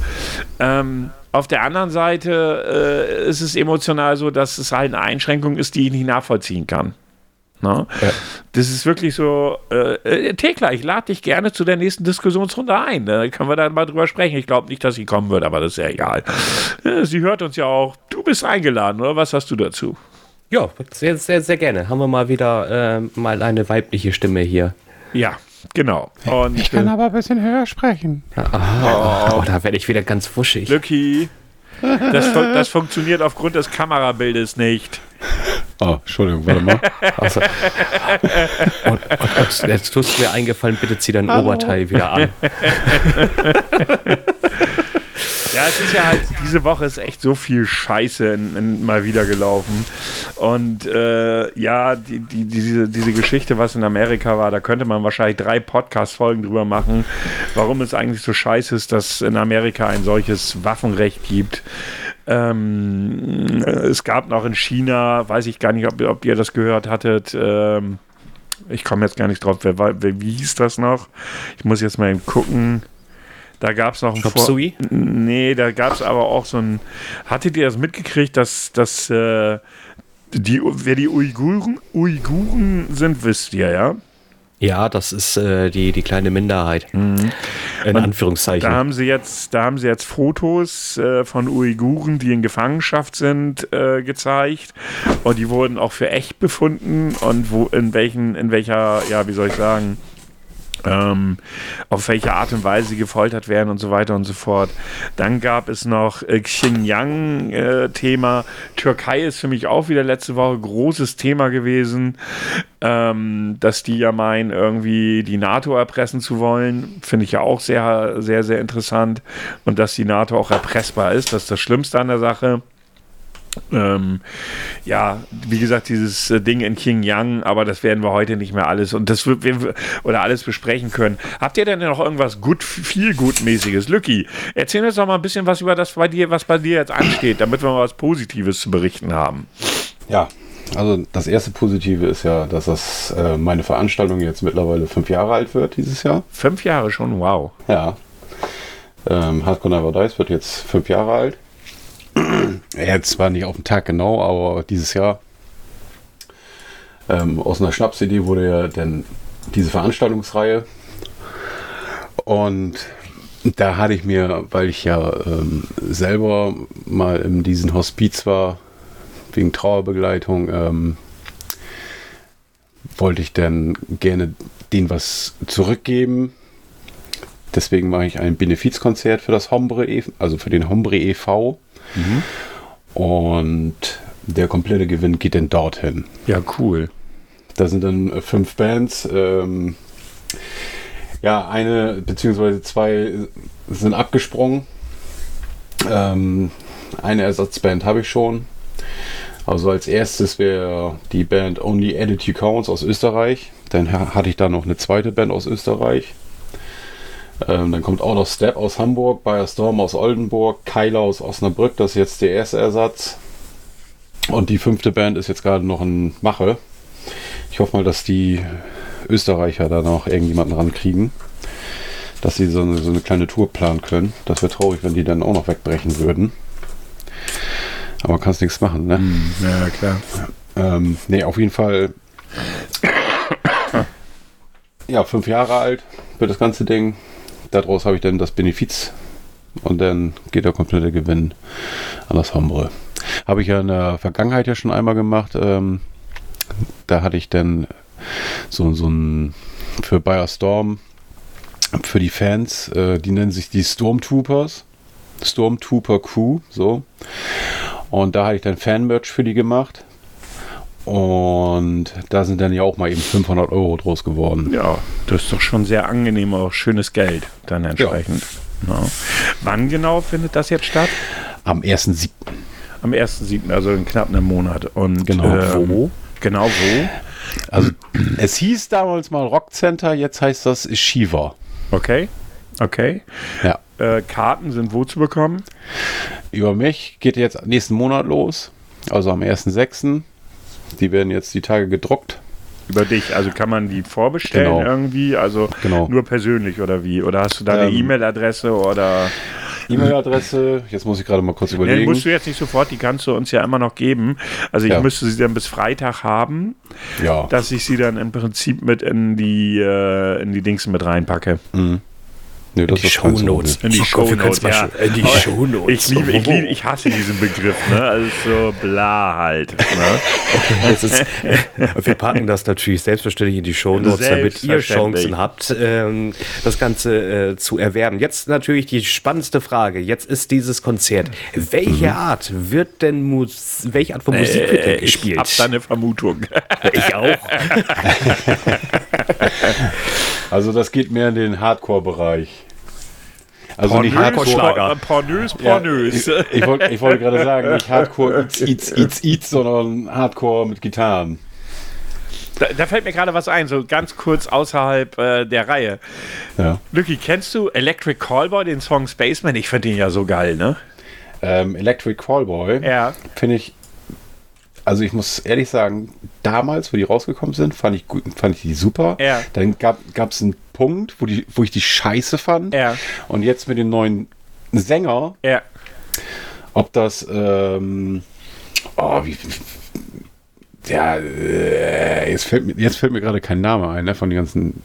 Ähm, auf der anderen Seite äh, ist es emotional so, dass es halt eine Einschränkung ist, die ich nicht nachvollziehen kann. Ne? Ja. Das ist wirklich so, äh, äh, Thekla, ich lade dich gerne zu der nächsten Diskussionsrunde ein. Da können wir dann mal drüber sprechen. Ich glaube nicht, dass sie kommen wird, aber das ist ja egal. Sie hört uns ja auch. Du bist eingeladen, oder was hast du dazu? Ja, sehr, sehr, sehr gerne. Haben wir mal wieder äh, mal eine weibliche Stimme hier. Ja, Genau. Und, ich kann äh, aber ein bisschen höher sprechen. Oh, oh da werde ich wieder ganz wuschig. Lucky. Das, das, funktioniert aufgrund des Kamerabildes nicht. Oh, Entschuldigung, warte mal. Also, und, und, und, jetzt tust du mir eingefallen, bitte zieh dein Hallo. Oberteil wieder an. Ja, es ist ja halt, diese Woche ist echt so viel Scheiße in, in mal wieder gelaufen. Und äh, ja, die, die, diese, diese Geschichte, was in Amerika war, da könnte man wahrscheinlich drei Podcast-Folgen drüber machen, warum es eigentlich so scheiße ist, dass in Amerika ein solches Waffenrecht gibt. Ähm, es gab noch in China, weiß ich gar nicht, ob, ob ihr das gehört hattet, ähm, ich komme jetzt gar nicht drauf, wer, wer, wie hieß das noch? Ich muss jetzt mal eben gucken. Da gab es noch ein Vor Nee, da gab es aber auch so ein. Hattet ihr das mitgekriegt, dass, dass äh, die, wer die Uiguren, Uiguren sind, wisst ihr, ja? Ja, das ist äh, die, die kleine Minderheit. Mhm. In Und Anführungszeichen. Da haben sie jetzt, da haben sie jetzt Fotos äh, von Uiguren, die in Gefangenschaft sind, äh, gezeigt. Und die wurden auch für echt befunden. Und wo, in welchen, in welcher, ja, wie soll ich sagen, ähm, auf welche Art und Weise sie gefoltert werden und so weiter und so fort. Dann gab es noch äh, Xinjiang-Thema. Äh, Türkei ist für mich auch wieder letzte Woche großes Thema gewesen, ähm, dass die ja meinen, irgendwie die NATO erpressen zu wollen. Finde ich ja auch sehr, sehr, sehr interessant. Und dass die NATO auch erpressbar ist, das ist das Schlimmste an der Sache. Ähm, ja, wie gesagt, dieses äh, Ding in Xinjiang, aber das werden wir heute nicht mehr alles und das wir, oder alles besprechen können. Habt ihr denn noch irgendwas gut, viel gutmäßiges? Lücki, erzähl uns doch mal ein bisschen was über das bei dir, was bei dir jetzt ansteht, damit wir mal was Positives zu berichten haben. Ja, also das erste Positive ist ja, dass das äh, meine Veranstaltung jetzt mittlerweile fünf Jahre alt wird dieses Jahr. Fünf Jahre schon, wow. Ja. Ähm, Hardcore Never Dice wird jetzt fünf Jahre alt. Jetzt zwar nicht auf den Tag genau, aber dieses Jahr. Ähm, aus einer Schnapsidee wurde ja dann diese Veranstaltungsreihe. Und da hatte ich mir, weil ich ja ähm, selber mal in diesem Hospiz war, wegen Trauerbegleitung, ähm, wollte ich dann gerne denen was zurückgeben. Deswegen mache ich ein Benefizkonzert für das Hombre, e also für den Hombre e.V. Mhm. Und der komplette Gewinn geht dann dorthin. Ja, cool. Da sind dann äh, fünf Bands. Ähm, ja, eine beziehungsweise zwei sind abgesprungen. Ähm, eine Ersatzband habe ich schon. Also als erstes wäre die Band Only Attitude Counts aus Österreich. Dann hatte ich da noch eine zweite Band aus Österreich. Ähm, dann kommt auch noch Step aus Hamburg, Bayer Storm aus Oldenburg, Keiler aus Osnabrück, das ist jetzt der erste Ersatz. Und die fünfte Band ist jetzt gerade noch ein Mache. Ich hoffe mal, dass die Österreicher da noch irgendjemanden rankriegen, dass sie so eine, so eine kleine Tour planen können. Das wäre traurig, wenn die dann auch noch wegbrechen würden. Aber man kann es nichts machen, ne? Hm, ja, klar. Ähm, ne, auf jeden Fall. ja, fünf Jahre alt wird das ganze Ding. Daraus habe ich dann das Benefiz und dann geht der komplette Gewinn an das Hombre. Habe ich ja in der Vergangenheit ja schon einmal gemacht. Ähm, da hatte ich dann so, so ein für Bayer Storm für die Fans, äh, die nennen sich die Stormtroopers. Stormtrooper Crew, so. Und da hatte ich dann Fan-Merch für die gemacht. Und da sind dann ja auch mal eben 500 Euro draus geworden. Ja, das ist doch schon sehr angenehm, auch schönes Geld dann entsprechend. Ja. Ja. Wann genau findet das jetzt statt? Am 1.7. Am 1.7., also in knapp einem Monat. Und, genau, ähm, wo? Genau wo? Also es hieß damals mal Rockcenter, jetzt heißt das Shiva. Okay, okay. Ja. Äh, Karten sind wo zu bekommen? Über mich geht jetzt nächsten Monat los, also am 1.6. Die werden jetzt die Tage gedruckt. Über dich, also kann man die vorbestellen genau. irgendwie, also genau. nur persönlich oder wie? Oder hast du da eine ähm, E-Mail-Adresse oder E-Mail-Adresse, jetzt muss ich gerade mal kurz überlegen. Nee, musst du jetzt nicht sofort, die kannst du uns ja immer noch geben. Also ich ja. müsste sie dann bis Freitag haben, ja. dass ich sie dann im Prinzip mit in die, äh, in die Dings mit reinpacke. Mhm. Nee, das in die Shownotes. In die oh Shownotes, ja. In die Shownotes. Ich liebe, ich liebe, ich hasse diesen Begriff, ne? Also so bla halt. Ne? ist, wir packen das natürlich selbstverständlich in die Shownotes, damit ihr Chancen habt, ähm, das Ganze äh, zu erwerben. Jetzt natürlich die spannendste Frage. Jetzt ist dieses Konzert. Welche mhm. Art wird denn Mus welche Art von Musik äh, wird denn gespielt? Ich hab da eine Vermutung. ich auch. also das geht mehr in den Hardcore-Bereich. Also pornös, nicht Hardcore. Pornös, pornös. Ja, ich, ich wollte wollt gerade sagen, nicht Hardcore Eats, Eats, Eats, Eats, sondern Hardcore mit Gitarren. Da, da, fällt mir gerade was ein, so ganz kurz außerhalb äh, der Reihe. Ja. Lucky, kennst du Electric Callboy, den Song Spaceman? Ich finde den ja so geil, ne? Ähm, Electric Callboy ja. finde ich, also ich muss ehrlich sagen, damals, wo die rausgekommen sind, fand ich, fand ich die super. Ja. Dann gab es einen Punkt, wo, die, wo ich die scheiße fand. Ja. Und jetzt mit dem neuen Sänger, ja. ob das, ähm, oh, wie, ja, äh, jetzt, fällt mir, jetzt fällt mir gerade kein Name ein, ne, von den ganzen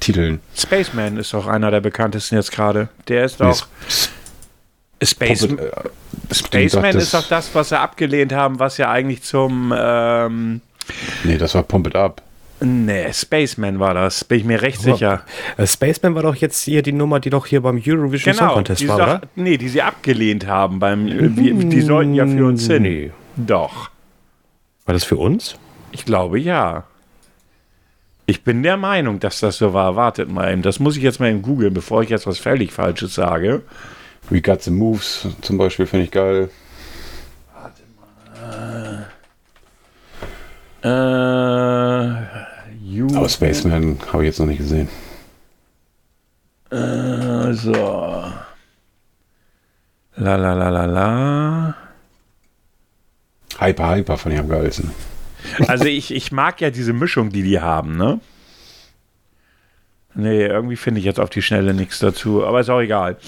Titeln. Spaceman ist doch einer der bekanntesten jetzt gerade. Der ist doch. Nee, Space, Puppet, äh, Spaceman ist doch das, was sie abgelehnt haben, was ja eigentlich zum. Ähm, nee, das war Pump It Up. Nee, Spaceman war das, bin ich mir recht oh. sicher. Äh, Spaceman war doch jetzt hier die Nummer, die doch hier beim Eurovision genau, Song Contest war, oder? Nee, die sie abgelehnt haben. Beim, mm, die sollten ja für uns hin. Nee. Doch. War das für uns? Ich glaube ja. Ich bin der Meinung, dass das so war. Wartet mal eben. Das muss ich jetzt mal in googeln, bevor ich jetzt was völlig Falsches sage. We Got the Moves zum Beispiel finde ich geil. Warte mal. Äh. You Aber Spaceman habe ich jetzt noch nicht gesehen. Äh, so. La la la la la. Hyper, Hyper fand ich am geilsten. Also ich, ich mag ja diese Mischung, die die haben, ne? Nee, irgendwie finde ich jetzt auf die Schnelle nichts dazu, aber ist auch egal.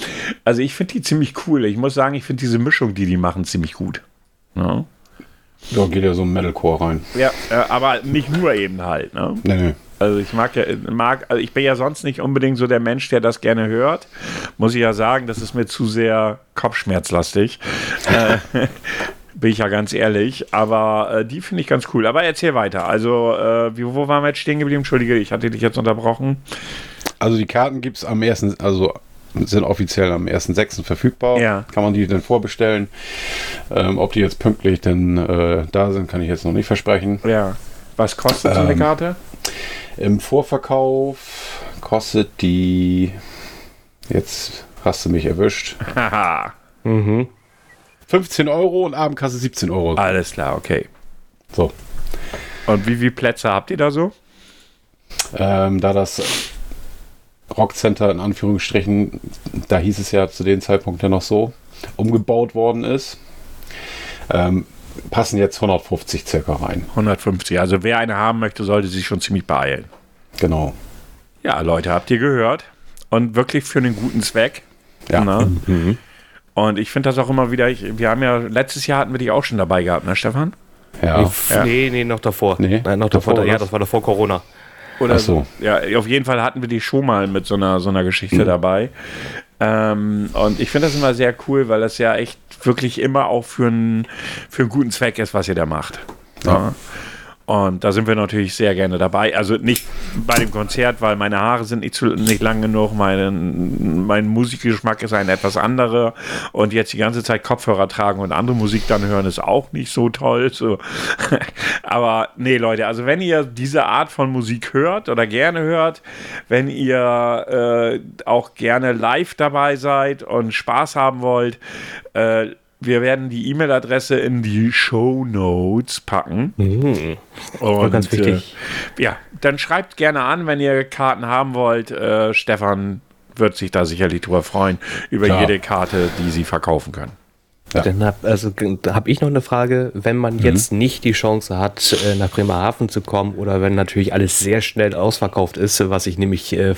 Also ich finde die ziemlich cool. Ich muss sagen, ich finde diese Mischung, die die machen, ziemlich gut. Ja? Da geht ja so ein Metalcore rein. Ja, äh, aber nicht nur eben halt, ne? Nee, nee. Also ich mag ja, mag, also ich bin ja sonst nicht unbedingt so der Mensch, der das gerne hört. Muss ich ja sagen, das ist mir zu sehr kopfschmerzlastig. bin ich ja ganz ehrlich. Aber äh, die finde ich ganz cool. Aber erzähl weiter. Also, äh, wie, wo waren wir jetzt stehen geblieben? Entschuldige, ich hatte dich jetzt unterbrochen. Also die Karten gibt es am ersten, also sind offiziell am 1.6. verfügbar. Ja. Kann man die dann vorbestellen. Ähm, ob die jetzt pünktlich denn äh, da sind, kann ich jetzt noch nicht versprechen. Ja. Was kostet so eine Ähm, Karte? Im Vorverkauf kostet die, jetzt hast du mich erwischt, Haha. 15 Euro und Abendkasse 17 Euro. Alles klar, okay. So. Und wie viele Plätze habt ihr da so? Ähm, da das Rockcenter in Anführungsstrichen, da hieß es ja zu dem Zeitpunkt ja noch so, umgebaut worden ist, ähm, passen jetzt 150 circa rein. 150. Also wer eine haben möchte, sollte sich schon ziemlich beeilen. Genau. Ja, Leute, habt ihr gehört? Und wirklich für einen guten Zweck. Ja. Ne? Und ich finde das auch immer wieder, ich, wir haben ja, letztes Jahr hatten wir dich auch schon dabei gehabt, ne, Stefan? Ja. Ja. Nee, nee, noch davor. Nee, Nein, noch davor. davor, ja, das war davor Corona. Oder Ach so. Ja, auf jeden Fall hatten wir die schon mal mit so einer, so einer Geschichte Mhm. dabei. Ähm, und ich finde das immer sehr cool, weil das ja echt wirklich immer auch für einen, für einen guten Zweck ist, was ihr da macht. Ja. Und da sind wir natürlich sehr gerne dabei. Also nicht bei dem Konzert, weil meine Haare sind nicht, zu, nicht lang genug, mein, mein Musikgeschmack ist ein etwas anderer. Und jetzt die ganze Zeit Kopfhörer tragen und andere Musik dann hören, ist auch nicht so toll. So. Aber nee, Leute, also wenn ihr diese Art von Musik hört oder gerne hört, wenn ihr äh, auch gerne live dabei seid und Spaß haben wollt, äh, wir werden die E-Mail-Adresse in die Show Notes packen. Und, ganz wichtig. Äh, ja, dann schreibt gerne an, wenn ihr Karten haben wollt. Äh, Stefan wird sich da sicherlich drüber freuen, über Klar. jede Karte, die sie verkaufen können. Ja. Dann hab, also, da habe ich noch eine Frage, wenn man jetzt nicht die Chance hat, äh, nach Bremerhaven zu kommen oder wenn natürlich alles sehr schnell ausverkauft ist, was ich nämlich äh,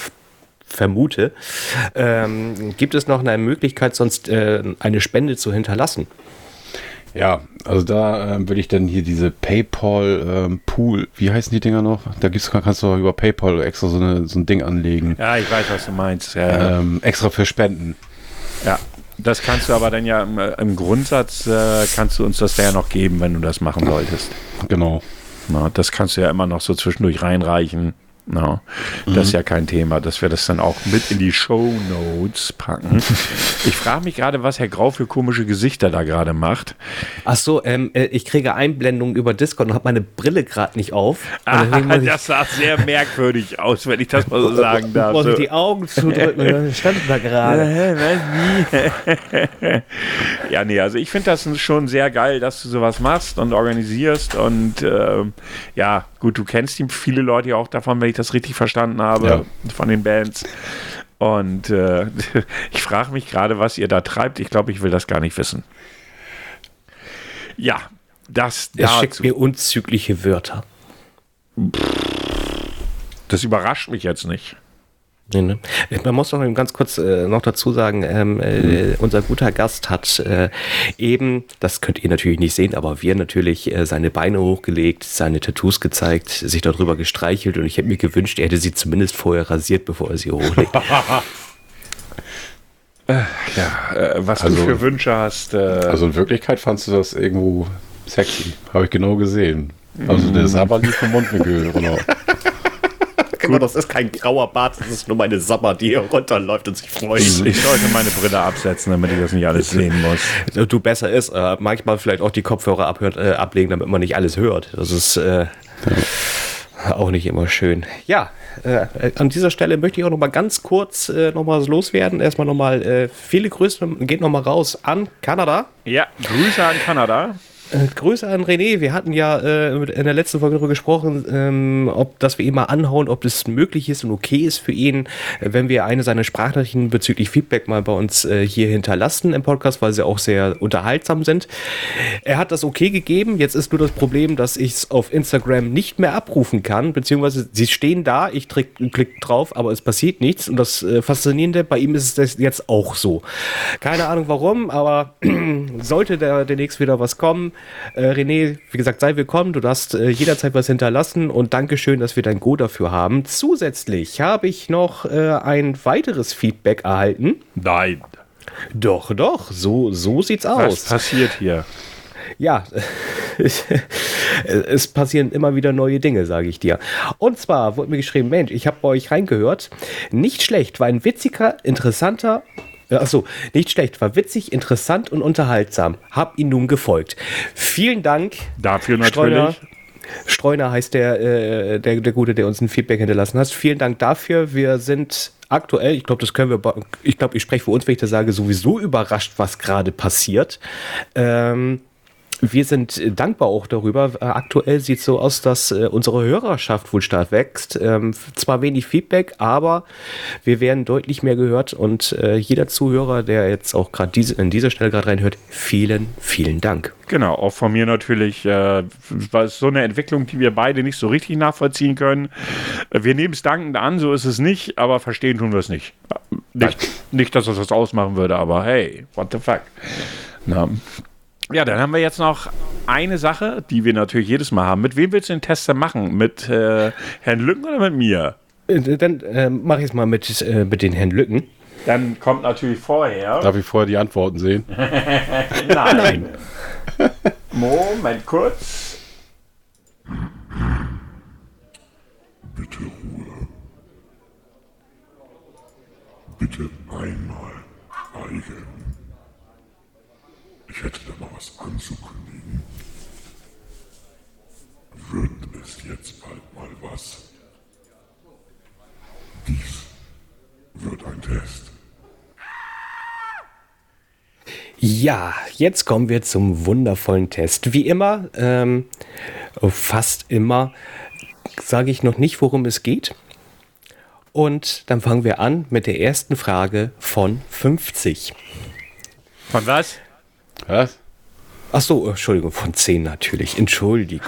vermute, ähm, gibt es noch eine Möglichkeit, sonst äh, eine Spende zu hinterlassen? Ja, also da ähm, würde ich dann hier diese PayPal ähm, Pool, wie heißen die Dinger noch? Da gibt's, kannst du über PayPal extra so, eine, so ein Ding anlegen. Ja, ich weiß, was du meinst. Ja, Ähm, extra für Spenden. ja. Das kannst du aber dann ja im, äh, im Grundsatz, äh, kannst du uns das ja noch geben, wenn du das machen solltest. Genau. Na, das kannst du ja immer noch so zwischendurch reinreichen. Na, Das ist ja kein Thema, dass wir das dann auch mit in die Show Notes packen. Ich frage mich gerade, was Herr Grau für komische Gesichter da gerade macht. Ach so, ähm, äh, ich kriege Einblendungen über Discord und habe meine Brille gerade nicht auf. Ich- das sah sehr merkwürdig aus, wenn ich das mal so sagen darf. muss ich die Augen zudrücken. Wir standen da gerade. Ja, nee, also ich finde das schon sehr geil, dass du sowas machst und organisierst und ähm, ja, gut, du kennst die viele Leute ja auch davon, wenn ich das richtig verstanden habe, von den Bands. Und äh, ich frage mich gerade, was ihr da treibt. Ich glaube, ich will das gar nicht wissen. Ja, das Er schickt dazu. mir unzügliche Wörter. Das überrascht mich jetzt nicht. Nee, ne? Man muss noch ganz kurz äh, noch dazu sagen, ähm, äh, unser guter Gast hat äh, eben, das könnt ihr natürlich nicht sehen, aber wir natürlich äh, seine Beine hochgelegt, seine Tattoos gezeigt, sich darüber gestreichelt und ich hätte mir gewünscht, er hätte sie zumindest vorher rasiert, bevor er sie hochlegt. Ja, äh, was Also- du für Wünsche hast. Äh, Also in Wirklichkeit fandst du das irgendwo sexy. Habe ich genau gesehen. Also der Sabber lief vom Mundwinkel runter. genau, das ist kein grauer Bart, das ist nur meine Sabber, die hier runterläuft und sich freut. ich, sollte meine Brille absetzen, damit ich das nicht alles sehen muss. Du besser ist, äh, manchmal vielleicht auch die Kopfhörer abhört, äh, ablegen, damit man nicht alles hört. Das ist äh, auch nicht immer schön. Ja, äh, äh, an dieser Stelle möchte ich auch noch mal ganz kurz äh, noch mal was loswerden. Erstmal noch mal äh, viele Grüße geht noch mal raus an Kanada. Ja, Grüße an Kanada. Äh, Grüße an René. Wir hatten ja äh, in der letzten Folge darüber gesprochen, ähm, ob, dass wir ihn mal anhauen, ob das möglich ist und okay ist für ihn, äh, wenn wir eine seiner Sprachnachrichten bezüglich Feedback mal bei uns äh, hier hinterlassen im Podcast, weil sie auch sehr unterhaltsam sind. Er hat das okay gegeben. Jetzt ist nur das Problem, dass ich es auf Instagram nicht mehr abrufen kann, beziehungsweise sie stehen da, ich klick, drauf, aber es passiert nichts. Und das äh, Faszinierende, bei ihm ist es jetzt auch so. Keine Ahnung warum, aber sollte da demnächst wieder was kommen, Äh, René, wie gesagt, sei willkommen. Du darfst äh, jederzeit was hinterlassen und Dankeschön, dass wir dein Go dafür haben. Zusätzlich habe ich noch äh, ein weiteres Feedback erhalten. Nein. Doch, doch, so, so sieht's Was aus. passiert hier? Ja, es passieren immer wieder neue Dinge, sage ich dir. Und zwar wurde mir geschrieben, Mensch, ich habe bei euch reingehört. Nicht schlecht, war ein witziger, interessanter Achso, nicht schlecht, war witzig, interessant und unterhaltsam. Hab ihn nun gefolgt. Vielen Dank. Dafür Streuner. natürlich. Streuner heißt der, äh, der, der Gute, der uns ein Feedback hinterlassen hat. Vielen Dank dafür. Wir sind aktuell, ich glaube, das können wir, ich glaube, ich spreche für uns, wenn ich das sage, sowieso überrascht, was gerade passiert. Ähm, wir sind äh, dankbar auch darüber. Äh, Aktuell sieht es so aus, dass äh, unsere Hörerschaft wohl stark wächst. Ähm, zwar wenig Feedback, aber wir werden deutlich mehr gehört und äh, jeder Zuhörer, der jetzt auch gerade diese, in dieser Stelle gerade reinhört, vielen, vielen Dank. Genau, auch von mir natürlich, äh, war es so eine Entwicklung, die wir beide nicht so richtig nachvollziehen können. Wir nehmen es dankend an, so ist es nicht, aber verstehen tun wir es nicht. Nicht, nicht, dass das was ausmachen würde, aber hey, what the fuck. Na. Ja, dann haben wir jetzt noch eine Sache, die wir natürlich jedes Mal haben. Mit wem willst du den Test denn machen? Mit äh, Herrn Lücken oder mit mir? Äh, Dann äh, mache ich es mal mit, äh, mit den Herrn Lücken. Dann kommt natürlich vorher. Darf ich vorher die Antworten sehen? Nein. Moment kurz. Bitte Ruhe. Bitte einmal schweigen. Ich hätte da mal was anzukündigen. Wird es jetzt bald mal was? Dies wird ein Test. Ja, jetzt kommen wir zum wundervollen Test. Wie immer, ähm, fast immer, sage ich noch nicht, worum es geht. Und dann fangen wir an mit der ersten Frage von 50. Von was? Was? Ach so, Entschuldigung, von 10 natürlich. Entschuldigung.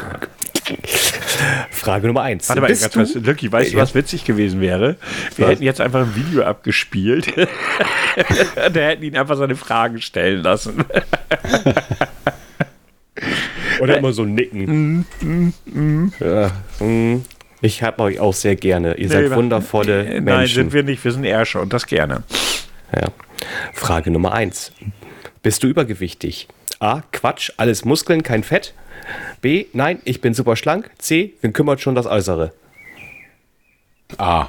Frage Nummer 1. Warte mal, ganz kurz. Lucky, weißt du, was witzig gewesen wäre? Wir Was? hätten jetzt einfach ein Video abgespielt. Der hätten ihn einfach seine Fragen stellen lassen. Oder immer so nicken. ja, mm. ich habe euch auch sehr gerne. Ihr seid Nee, wundervolle Äh, Nein, Menschen. sind wir nicht. Wir sind Ärsche und das gerne. Ja. Frage Nummer 1. Bist du übergewichtig? A. Quatsch, alles Muskeln, kein Fett. B. Nein, ich bin super schlank. C. Wen kümmert schon das Äußere? Ah.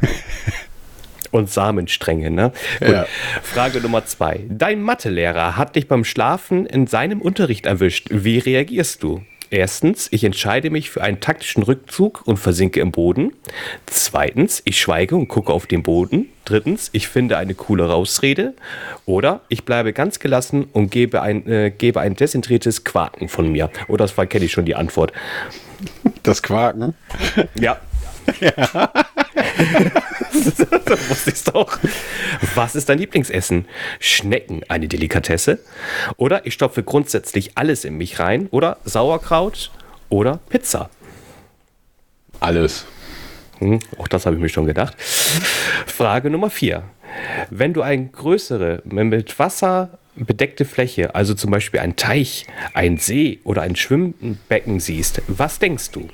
Und Samenstränge, ne? Gut. Ja. Frage Nummer 2. Dein Mathelehrer hat dich beim Schlafen in seinem Unterricht erwischt. Wie reagierst du? Erstens, ich entscheide mich für einen taktischen Rückzug und versinke im Boden. Zweitens, ich schweige und gucke auf den Boden. Drittens, ich finde eine coole Ausrede. Oder ich bleibe ganz gelassen und gebe ein, äh, gebe ein dezentriertes Quaken von mir. Oder das kenne ich schon die Antwort. Das Quaken? Ja. das wusste ich doch. Was ist dein Lieblingsessen? Schnecken, eine Delikatesse? Oder ich stopfe grundsätzlich alles in mich rein? Oder Sauerkraut? Oder Pizza? Alles. Hm, auch das habe ich mir schon gedacht. Frage Nummer 4. Wenn du eine größere, mit Wasser bedeckte Fläche, also zum Beispiel ein Teich, ein See oder ein Schwimmbecken siehst, was denkst du?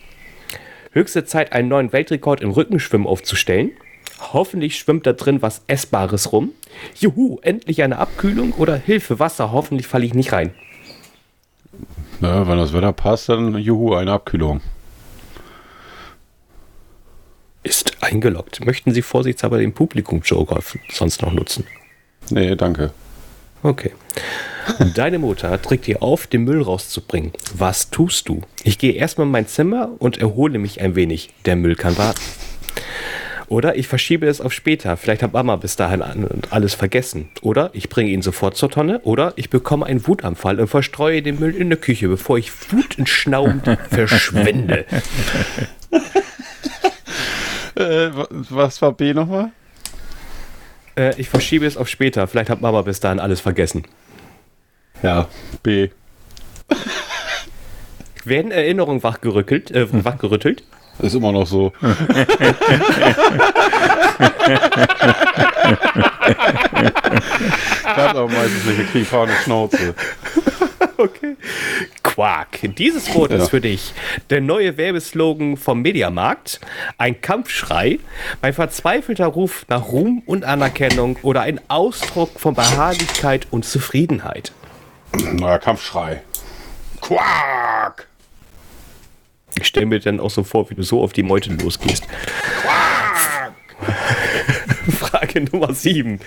Höchste Zeit, einen neuen Weltrekord im Rückenschwimmen aufzustellen? Hoffentlich schwimmt da drin was Essbares rum. Juhu, endlich eine Abkühlung oder Hilfe, Wasser, hoffentlich falle ich nicht rein. Na, wenn das Wetter passt, dann juhu, eine Abkühlung. Ist eingeloggt. Möchten Sie vorsichtshalber den Publikum-Joker sonst noch nutzen? Nee, danke. Okay. Deine Mutter trägt dir auf, den Müll rauszubringen. Was tust du? Ich gehe erstmal in mein Zimmer und erhole mich ein wenig. Der Müll kann warten. Oder ich verschiebe es auf später. Vielleicht hat Mama bis dahin alles vergessen. Oder ich bringe ihn sofort zur Tonne. Oder ich bekomme einen Wutanfall und verstreue den Müll in der Küche, bevor ich wutentschnaubend verschwinde. Äh, wa- was war B nochmal? Äh, ich verschiebe es auf später. Vielleicht hat Mama bis dahin alles vergessen. Ja, B. Werden Erinnerungen wachgerüttelt? Äh, wachgerüttelt? Ist immer noch so. Klappt aber meistens nicht, wir kriegen vorne Schnauze. Okay. Quark. Dieses Wort Ja. ist für dich der neue Werbeslogan vom Mediamarkt, ein Kampfschrei, ein verzweifelter Ruf nach Ruhm und Anerkennung oder ein Ausdruck von Beharrlichkeit und Zufriedenheit. Neuer Kampfschrei. Quark! Ich stelle mir dann auch so vor, wie du so auf die Meute losgehst. Frage Nummer 7.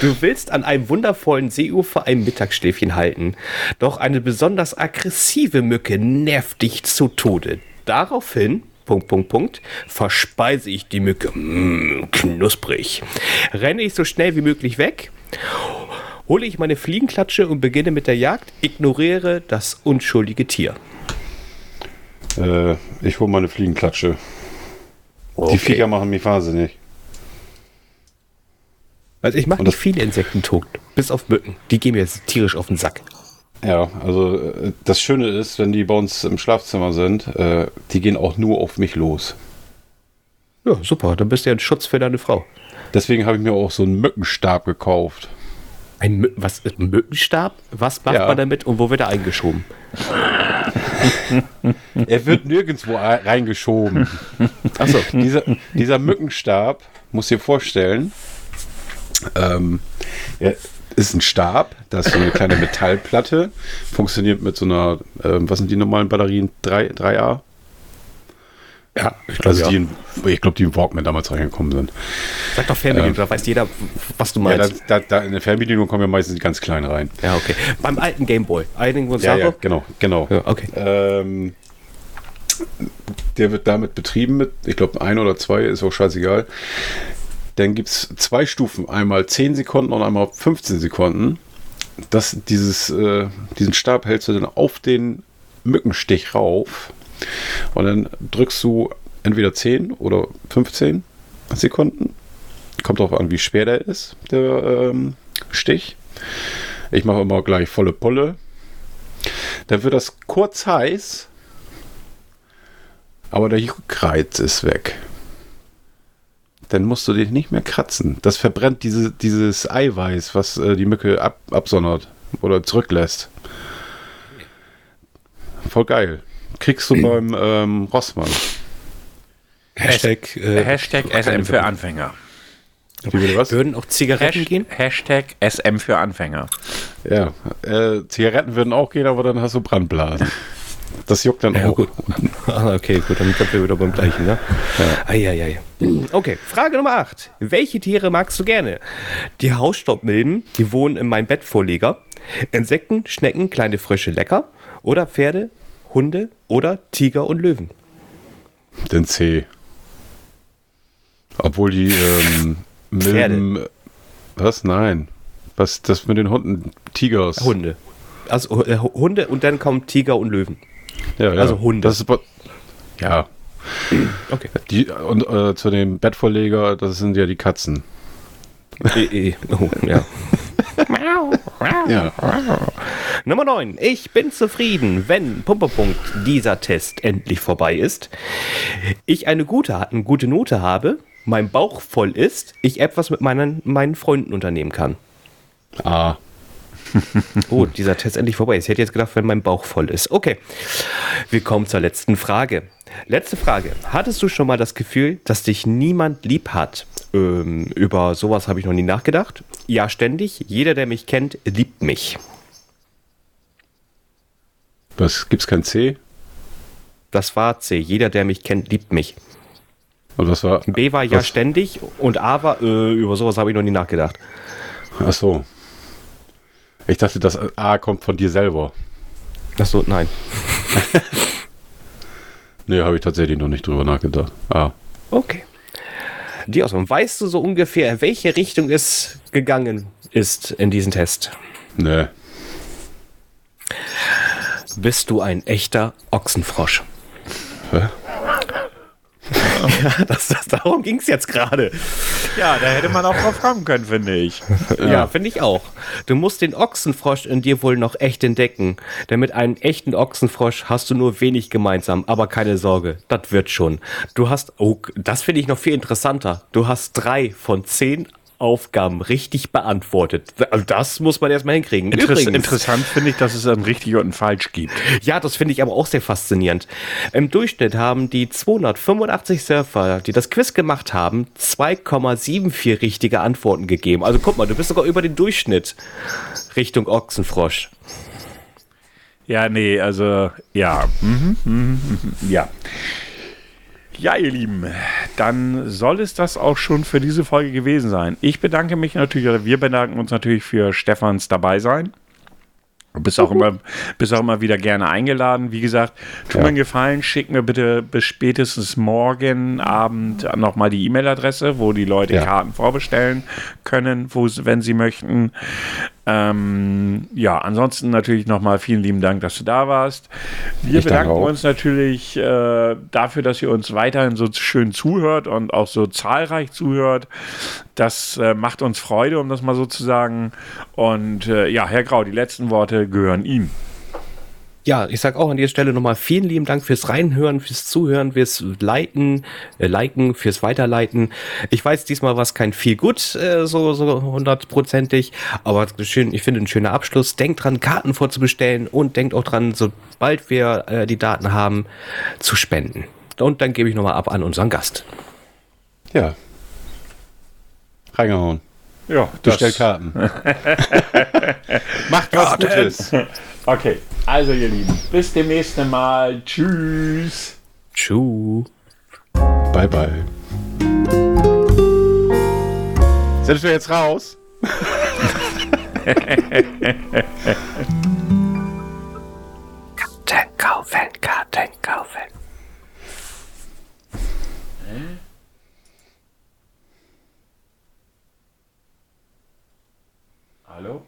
Du willst an einem wundervollen Seeufer ein Mittagsschläfchen halten, doch eine besonders aggressive Mücke nervt dich zu Tode. Daraufhin, Punkt, Punkt, Punkt, verspeise ich die Mücke. Mm, knusprig. Renne ich so schnell wie möglich weg, hole ich meine Fliegenklatsche und beginne mit der Jagd, ignoriere das unschuldige Tier. Äh, ich hole meine Fliegenklatsche. Die Viecher machen mich wahnsinnig. Also ich mache nicht viele Insekten tot, bis auf Mücken. Die gehen mir jetzt tierisch auf den Sack. Ja, also äh, das Schöne ist, wenn die bei uns im Schlafzimmer sind, äh, die gehen auch nur auf mich los. Ja, super, dann bist du ja ein Schutz für deine Frau. Deswegen habe ich mir auch so einen Mückenstab gekauft. Ein Mü was ein Mückenstab? Was macht Ja. man damit und wo wird er eingeschoben? Er wird nirgendwo reingeschoben. Achso, dieser, dieser Mückenstab, muss dir vorstellen, ähm, er ist ein Stab, das ist so eine kleine Metallplatte, funktioniert mit so einer, ähm, was sind die normalen Batterien? 3, 3A? ja, ich Also ja. die, ich glaube, die in Walkman damals reingekommen sind. Sag doch Fernbedienung, da weiß jeder, was du Ja, da, meinst. da, da in der Fernbedienung kommen ja meistens die ganz klein rein. Ja, okay. Beim alten Gameboy. Einigen wir uns Ja, ja, genau, genau. Ja, okay. Ähm, der wird damit betrieben mit, ich glaube, ein oder zwei, ist auch scheißegal. Dann gibt es zwei Stufen, einmal 10 Sekunden und einmal 15 Sekunden. Das, dieses, äh, diesen Stab hältst du dann auf den Mückenstich rauf und dann drückst du entweder 10 oder 15 Sekunden. Kommt darauf an, wie schwer der ist, der ähm, Stich. Ich mache immer gleich volle Pulle. Dann wird das kurz heiß, aber der Juckreiz ist weg. Dann musst du dich nicht mehr kratzen. Das verbrennt diese, dieses Eiweiß, was äh, die Mücke ab, absondert oder zurücklässt. Voll geil. Kriegst du beim ähm, Rossmann. Hashtag, äh, Hashtag SM für Anfänger. Wie bitte was? würden auch Zigaretten Hashtag, gehen? Hashtag SM für Anfänger. Ja, äh, Zigaretten würden auch gehen, aber dann hast du Brandblasen. Das juckt dann Ja, auch. gut. Ah, okay, gut, dann sind wir wieder beim gleichen, ne? Ja. Eieiei. Okay, Frage Nummer 8. Welche Tiere magst du gerne? Die Hausstaubmilben, die wohnen in meinem Bettvorleger. Insekten, Schnecken, kleine Frösche lecker. Oder Pferde, Hunde oder Tiger und Löwen. Den C. Obwohl die ähm, Milben. Was? Nein. Was? Das mit den Hunden? Tigers. Hunde. Also äh, Hunde und dann kommen Tiger und Löwen. Ja, ja. Also Hunde. Das ist, ja. Okay. Die, und äh, zu dem Bettvorleger, das sind ja die Katzen. e, e. Oh, ja. Ja. Nummer 9. Ich bin zufrieden, wenn Pumperpunkt dieser Test endlich vorbei ist. Ich eine gute, eine gute Note habe, mein Bauch voll ist, ich etwas mit meinen, meinen Freunden unternehmen kann. Ah. Oh, dieser Test endlich vorbei. Ich hätte jetzt gedacht, wenn mein Bauch voll ist. Okay. Wir kommen zur letzten Frage. Letzte Frage. Hattest du schon mal das Gefühl, dass dich niemand lieb hat? Ähm, über sowas habe ich noch nie nachgedacht. Ja, ständig. Jeder, der mich kennt, liebt mich. Was? Gibt's kein C? Das war C. Jeder, der mich kennt, liebt mich. Und was war? B war ja Was? ständig und A war, äh, über sowas habe ich noch nie nachgedacht. Ach so. Ich dachte, das A kommt von dir selber. Achso, nein. Nee, habe ich tatsächlich noch nicht drüber nachgedacht. Ah. Okay. Die Auswahl. Weißt du so ungefähr, welche Richtung es gegangen ist in diesem Test? Nee. Bist du ein echter Ochsenfrosch? Hä? ja, das, das, darum ging es jetzt gerade. Ja, da hätte man auch drauf kommen können, finde ich. Ja, finde ich auch. Du musst den Ochsenfrosch in dir wohl noch echt entdecken. Denn mit einem echten Ochsenfrosch hast du nur wenig gemeinsam, aber keine Sorge, das wird schon. Du hast, oh, das finde ich noch viel interessanter. Du hast drei von zehn Aufgaben richtig beantwortet. Also das muss man erstmal hinkriegen. Interess interessant finde ich, dass es ein richtig und ein falsch gibt. Ja, das finde ich aber auch sehr faszinierend. Im Durchschnitt haben die 285 Surfer, die das Quiz gemacht haben, 2,74 richtige Antworten gegeben. Also guck mal, du bist sogar über den Durchschnitt Richtung Ochsenfrosch. Ja, nee, also ja. Mhm, mhm, mhm, ja. Ja, ihr Lieben, dann soll es das auch schon für diese Folge gewesen sein. Ich bedanke mich natürlich, oder wir bedanken uns natürlich für Stefans Dabeisein. Du bist auch, immer, bist auch immer wieder gerne eingeladen. Wie gesagt, tu Ja. mir einen Gefallen, schick mir bitte bis spätestens morgen Abend nochmal die E-Mail-Adresse, wo die Leute Ja. Karten vorbestellen können, wo, wenn sie möchten. Ähm, ja, ansonsten natürlich nochmal vielen lieben Dank, dass du da warst. Wir Ich danke bedanken uns natürlich äh, dafür, dass ihr uns weiterhin so schön zuhört und auch so zahlreich zuhört. Das äh, macht uns Freude, um das mal so zu sagen. Und äh, ja, Herr Grau, die letzten Worte gehören ihm. Ja, ich sag auch an dieser Stelle nochmal vielen lieben Dank fürs Reinhören, fürs Zuhören, fürs Liken, äh, Liken, fürs Weiterleiten. Ich weiß, diesmal war es kein viel gut, äh, so, so hundertprozentig, aber schön, ich finde ein schöner Abschluss. Denkt dran, Karten vorzubestellen und denkt auch dran, sobald wir äh, die Daten haben, zu spenden. Und dann gebe ich nochmal ab an unseren Gast. Ja. Reingehauen. Ja, Bestell Karten. Macht was Gutes. Okay, also ihr Lieben, bis demnächst Mal. Tschüss. Tschu. Bye, bye. Sind wir jetzt raus? Karten kaufen, Karten kaufen. Hallo?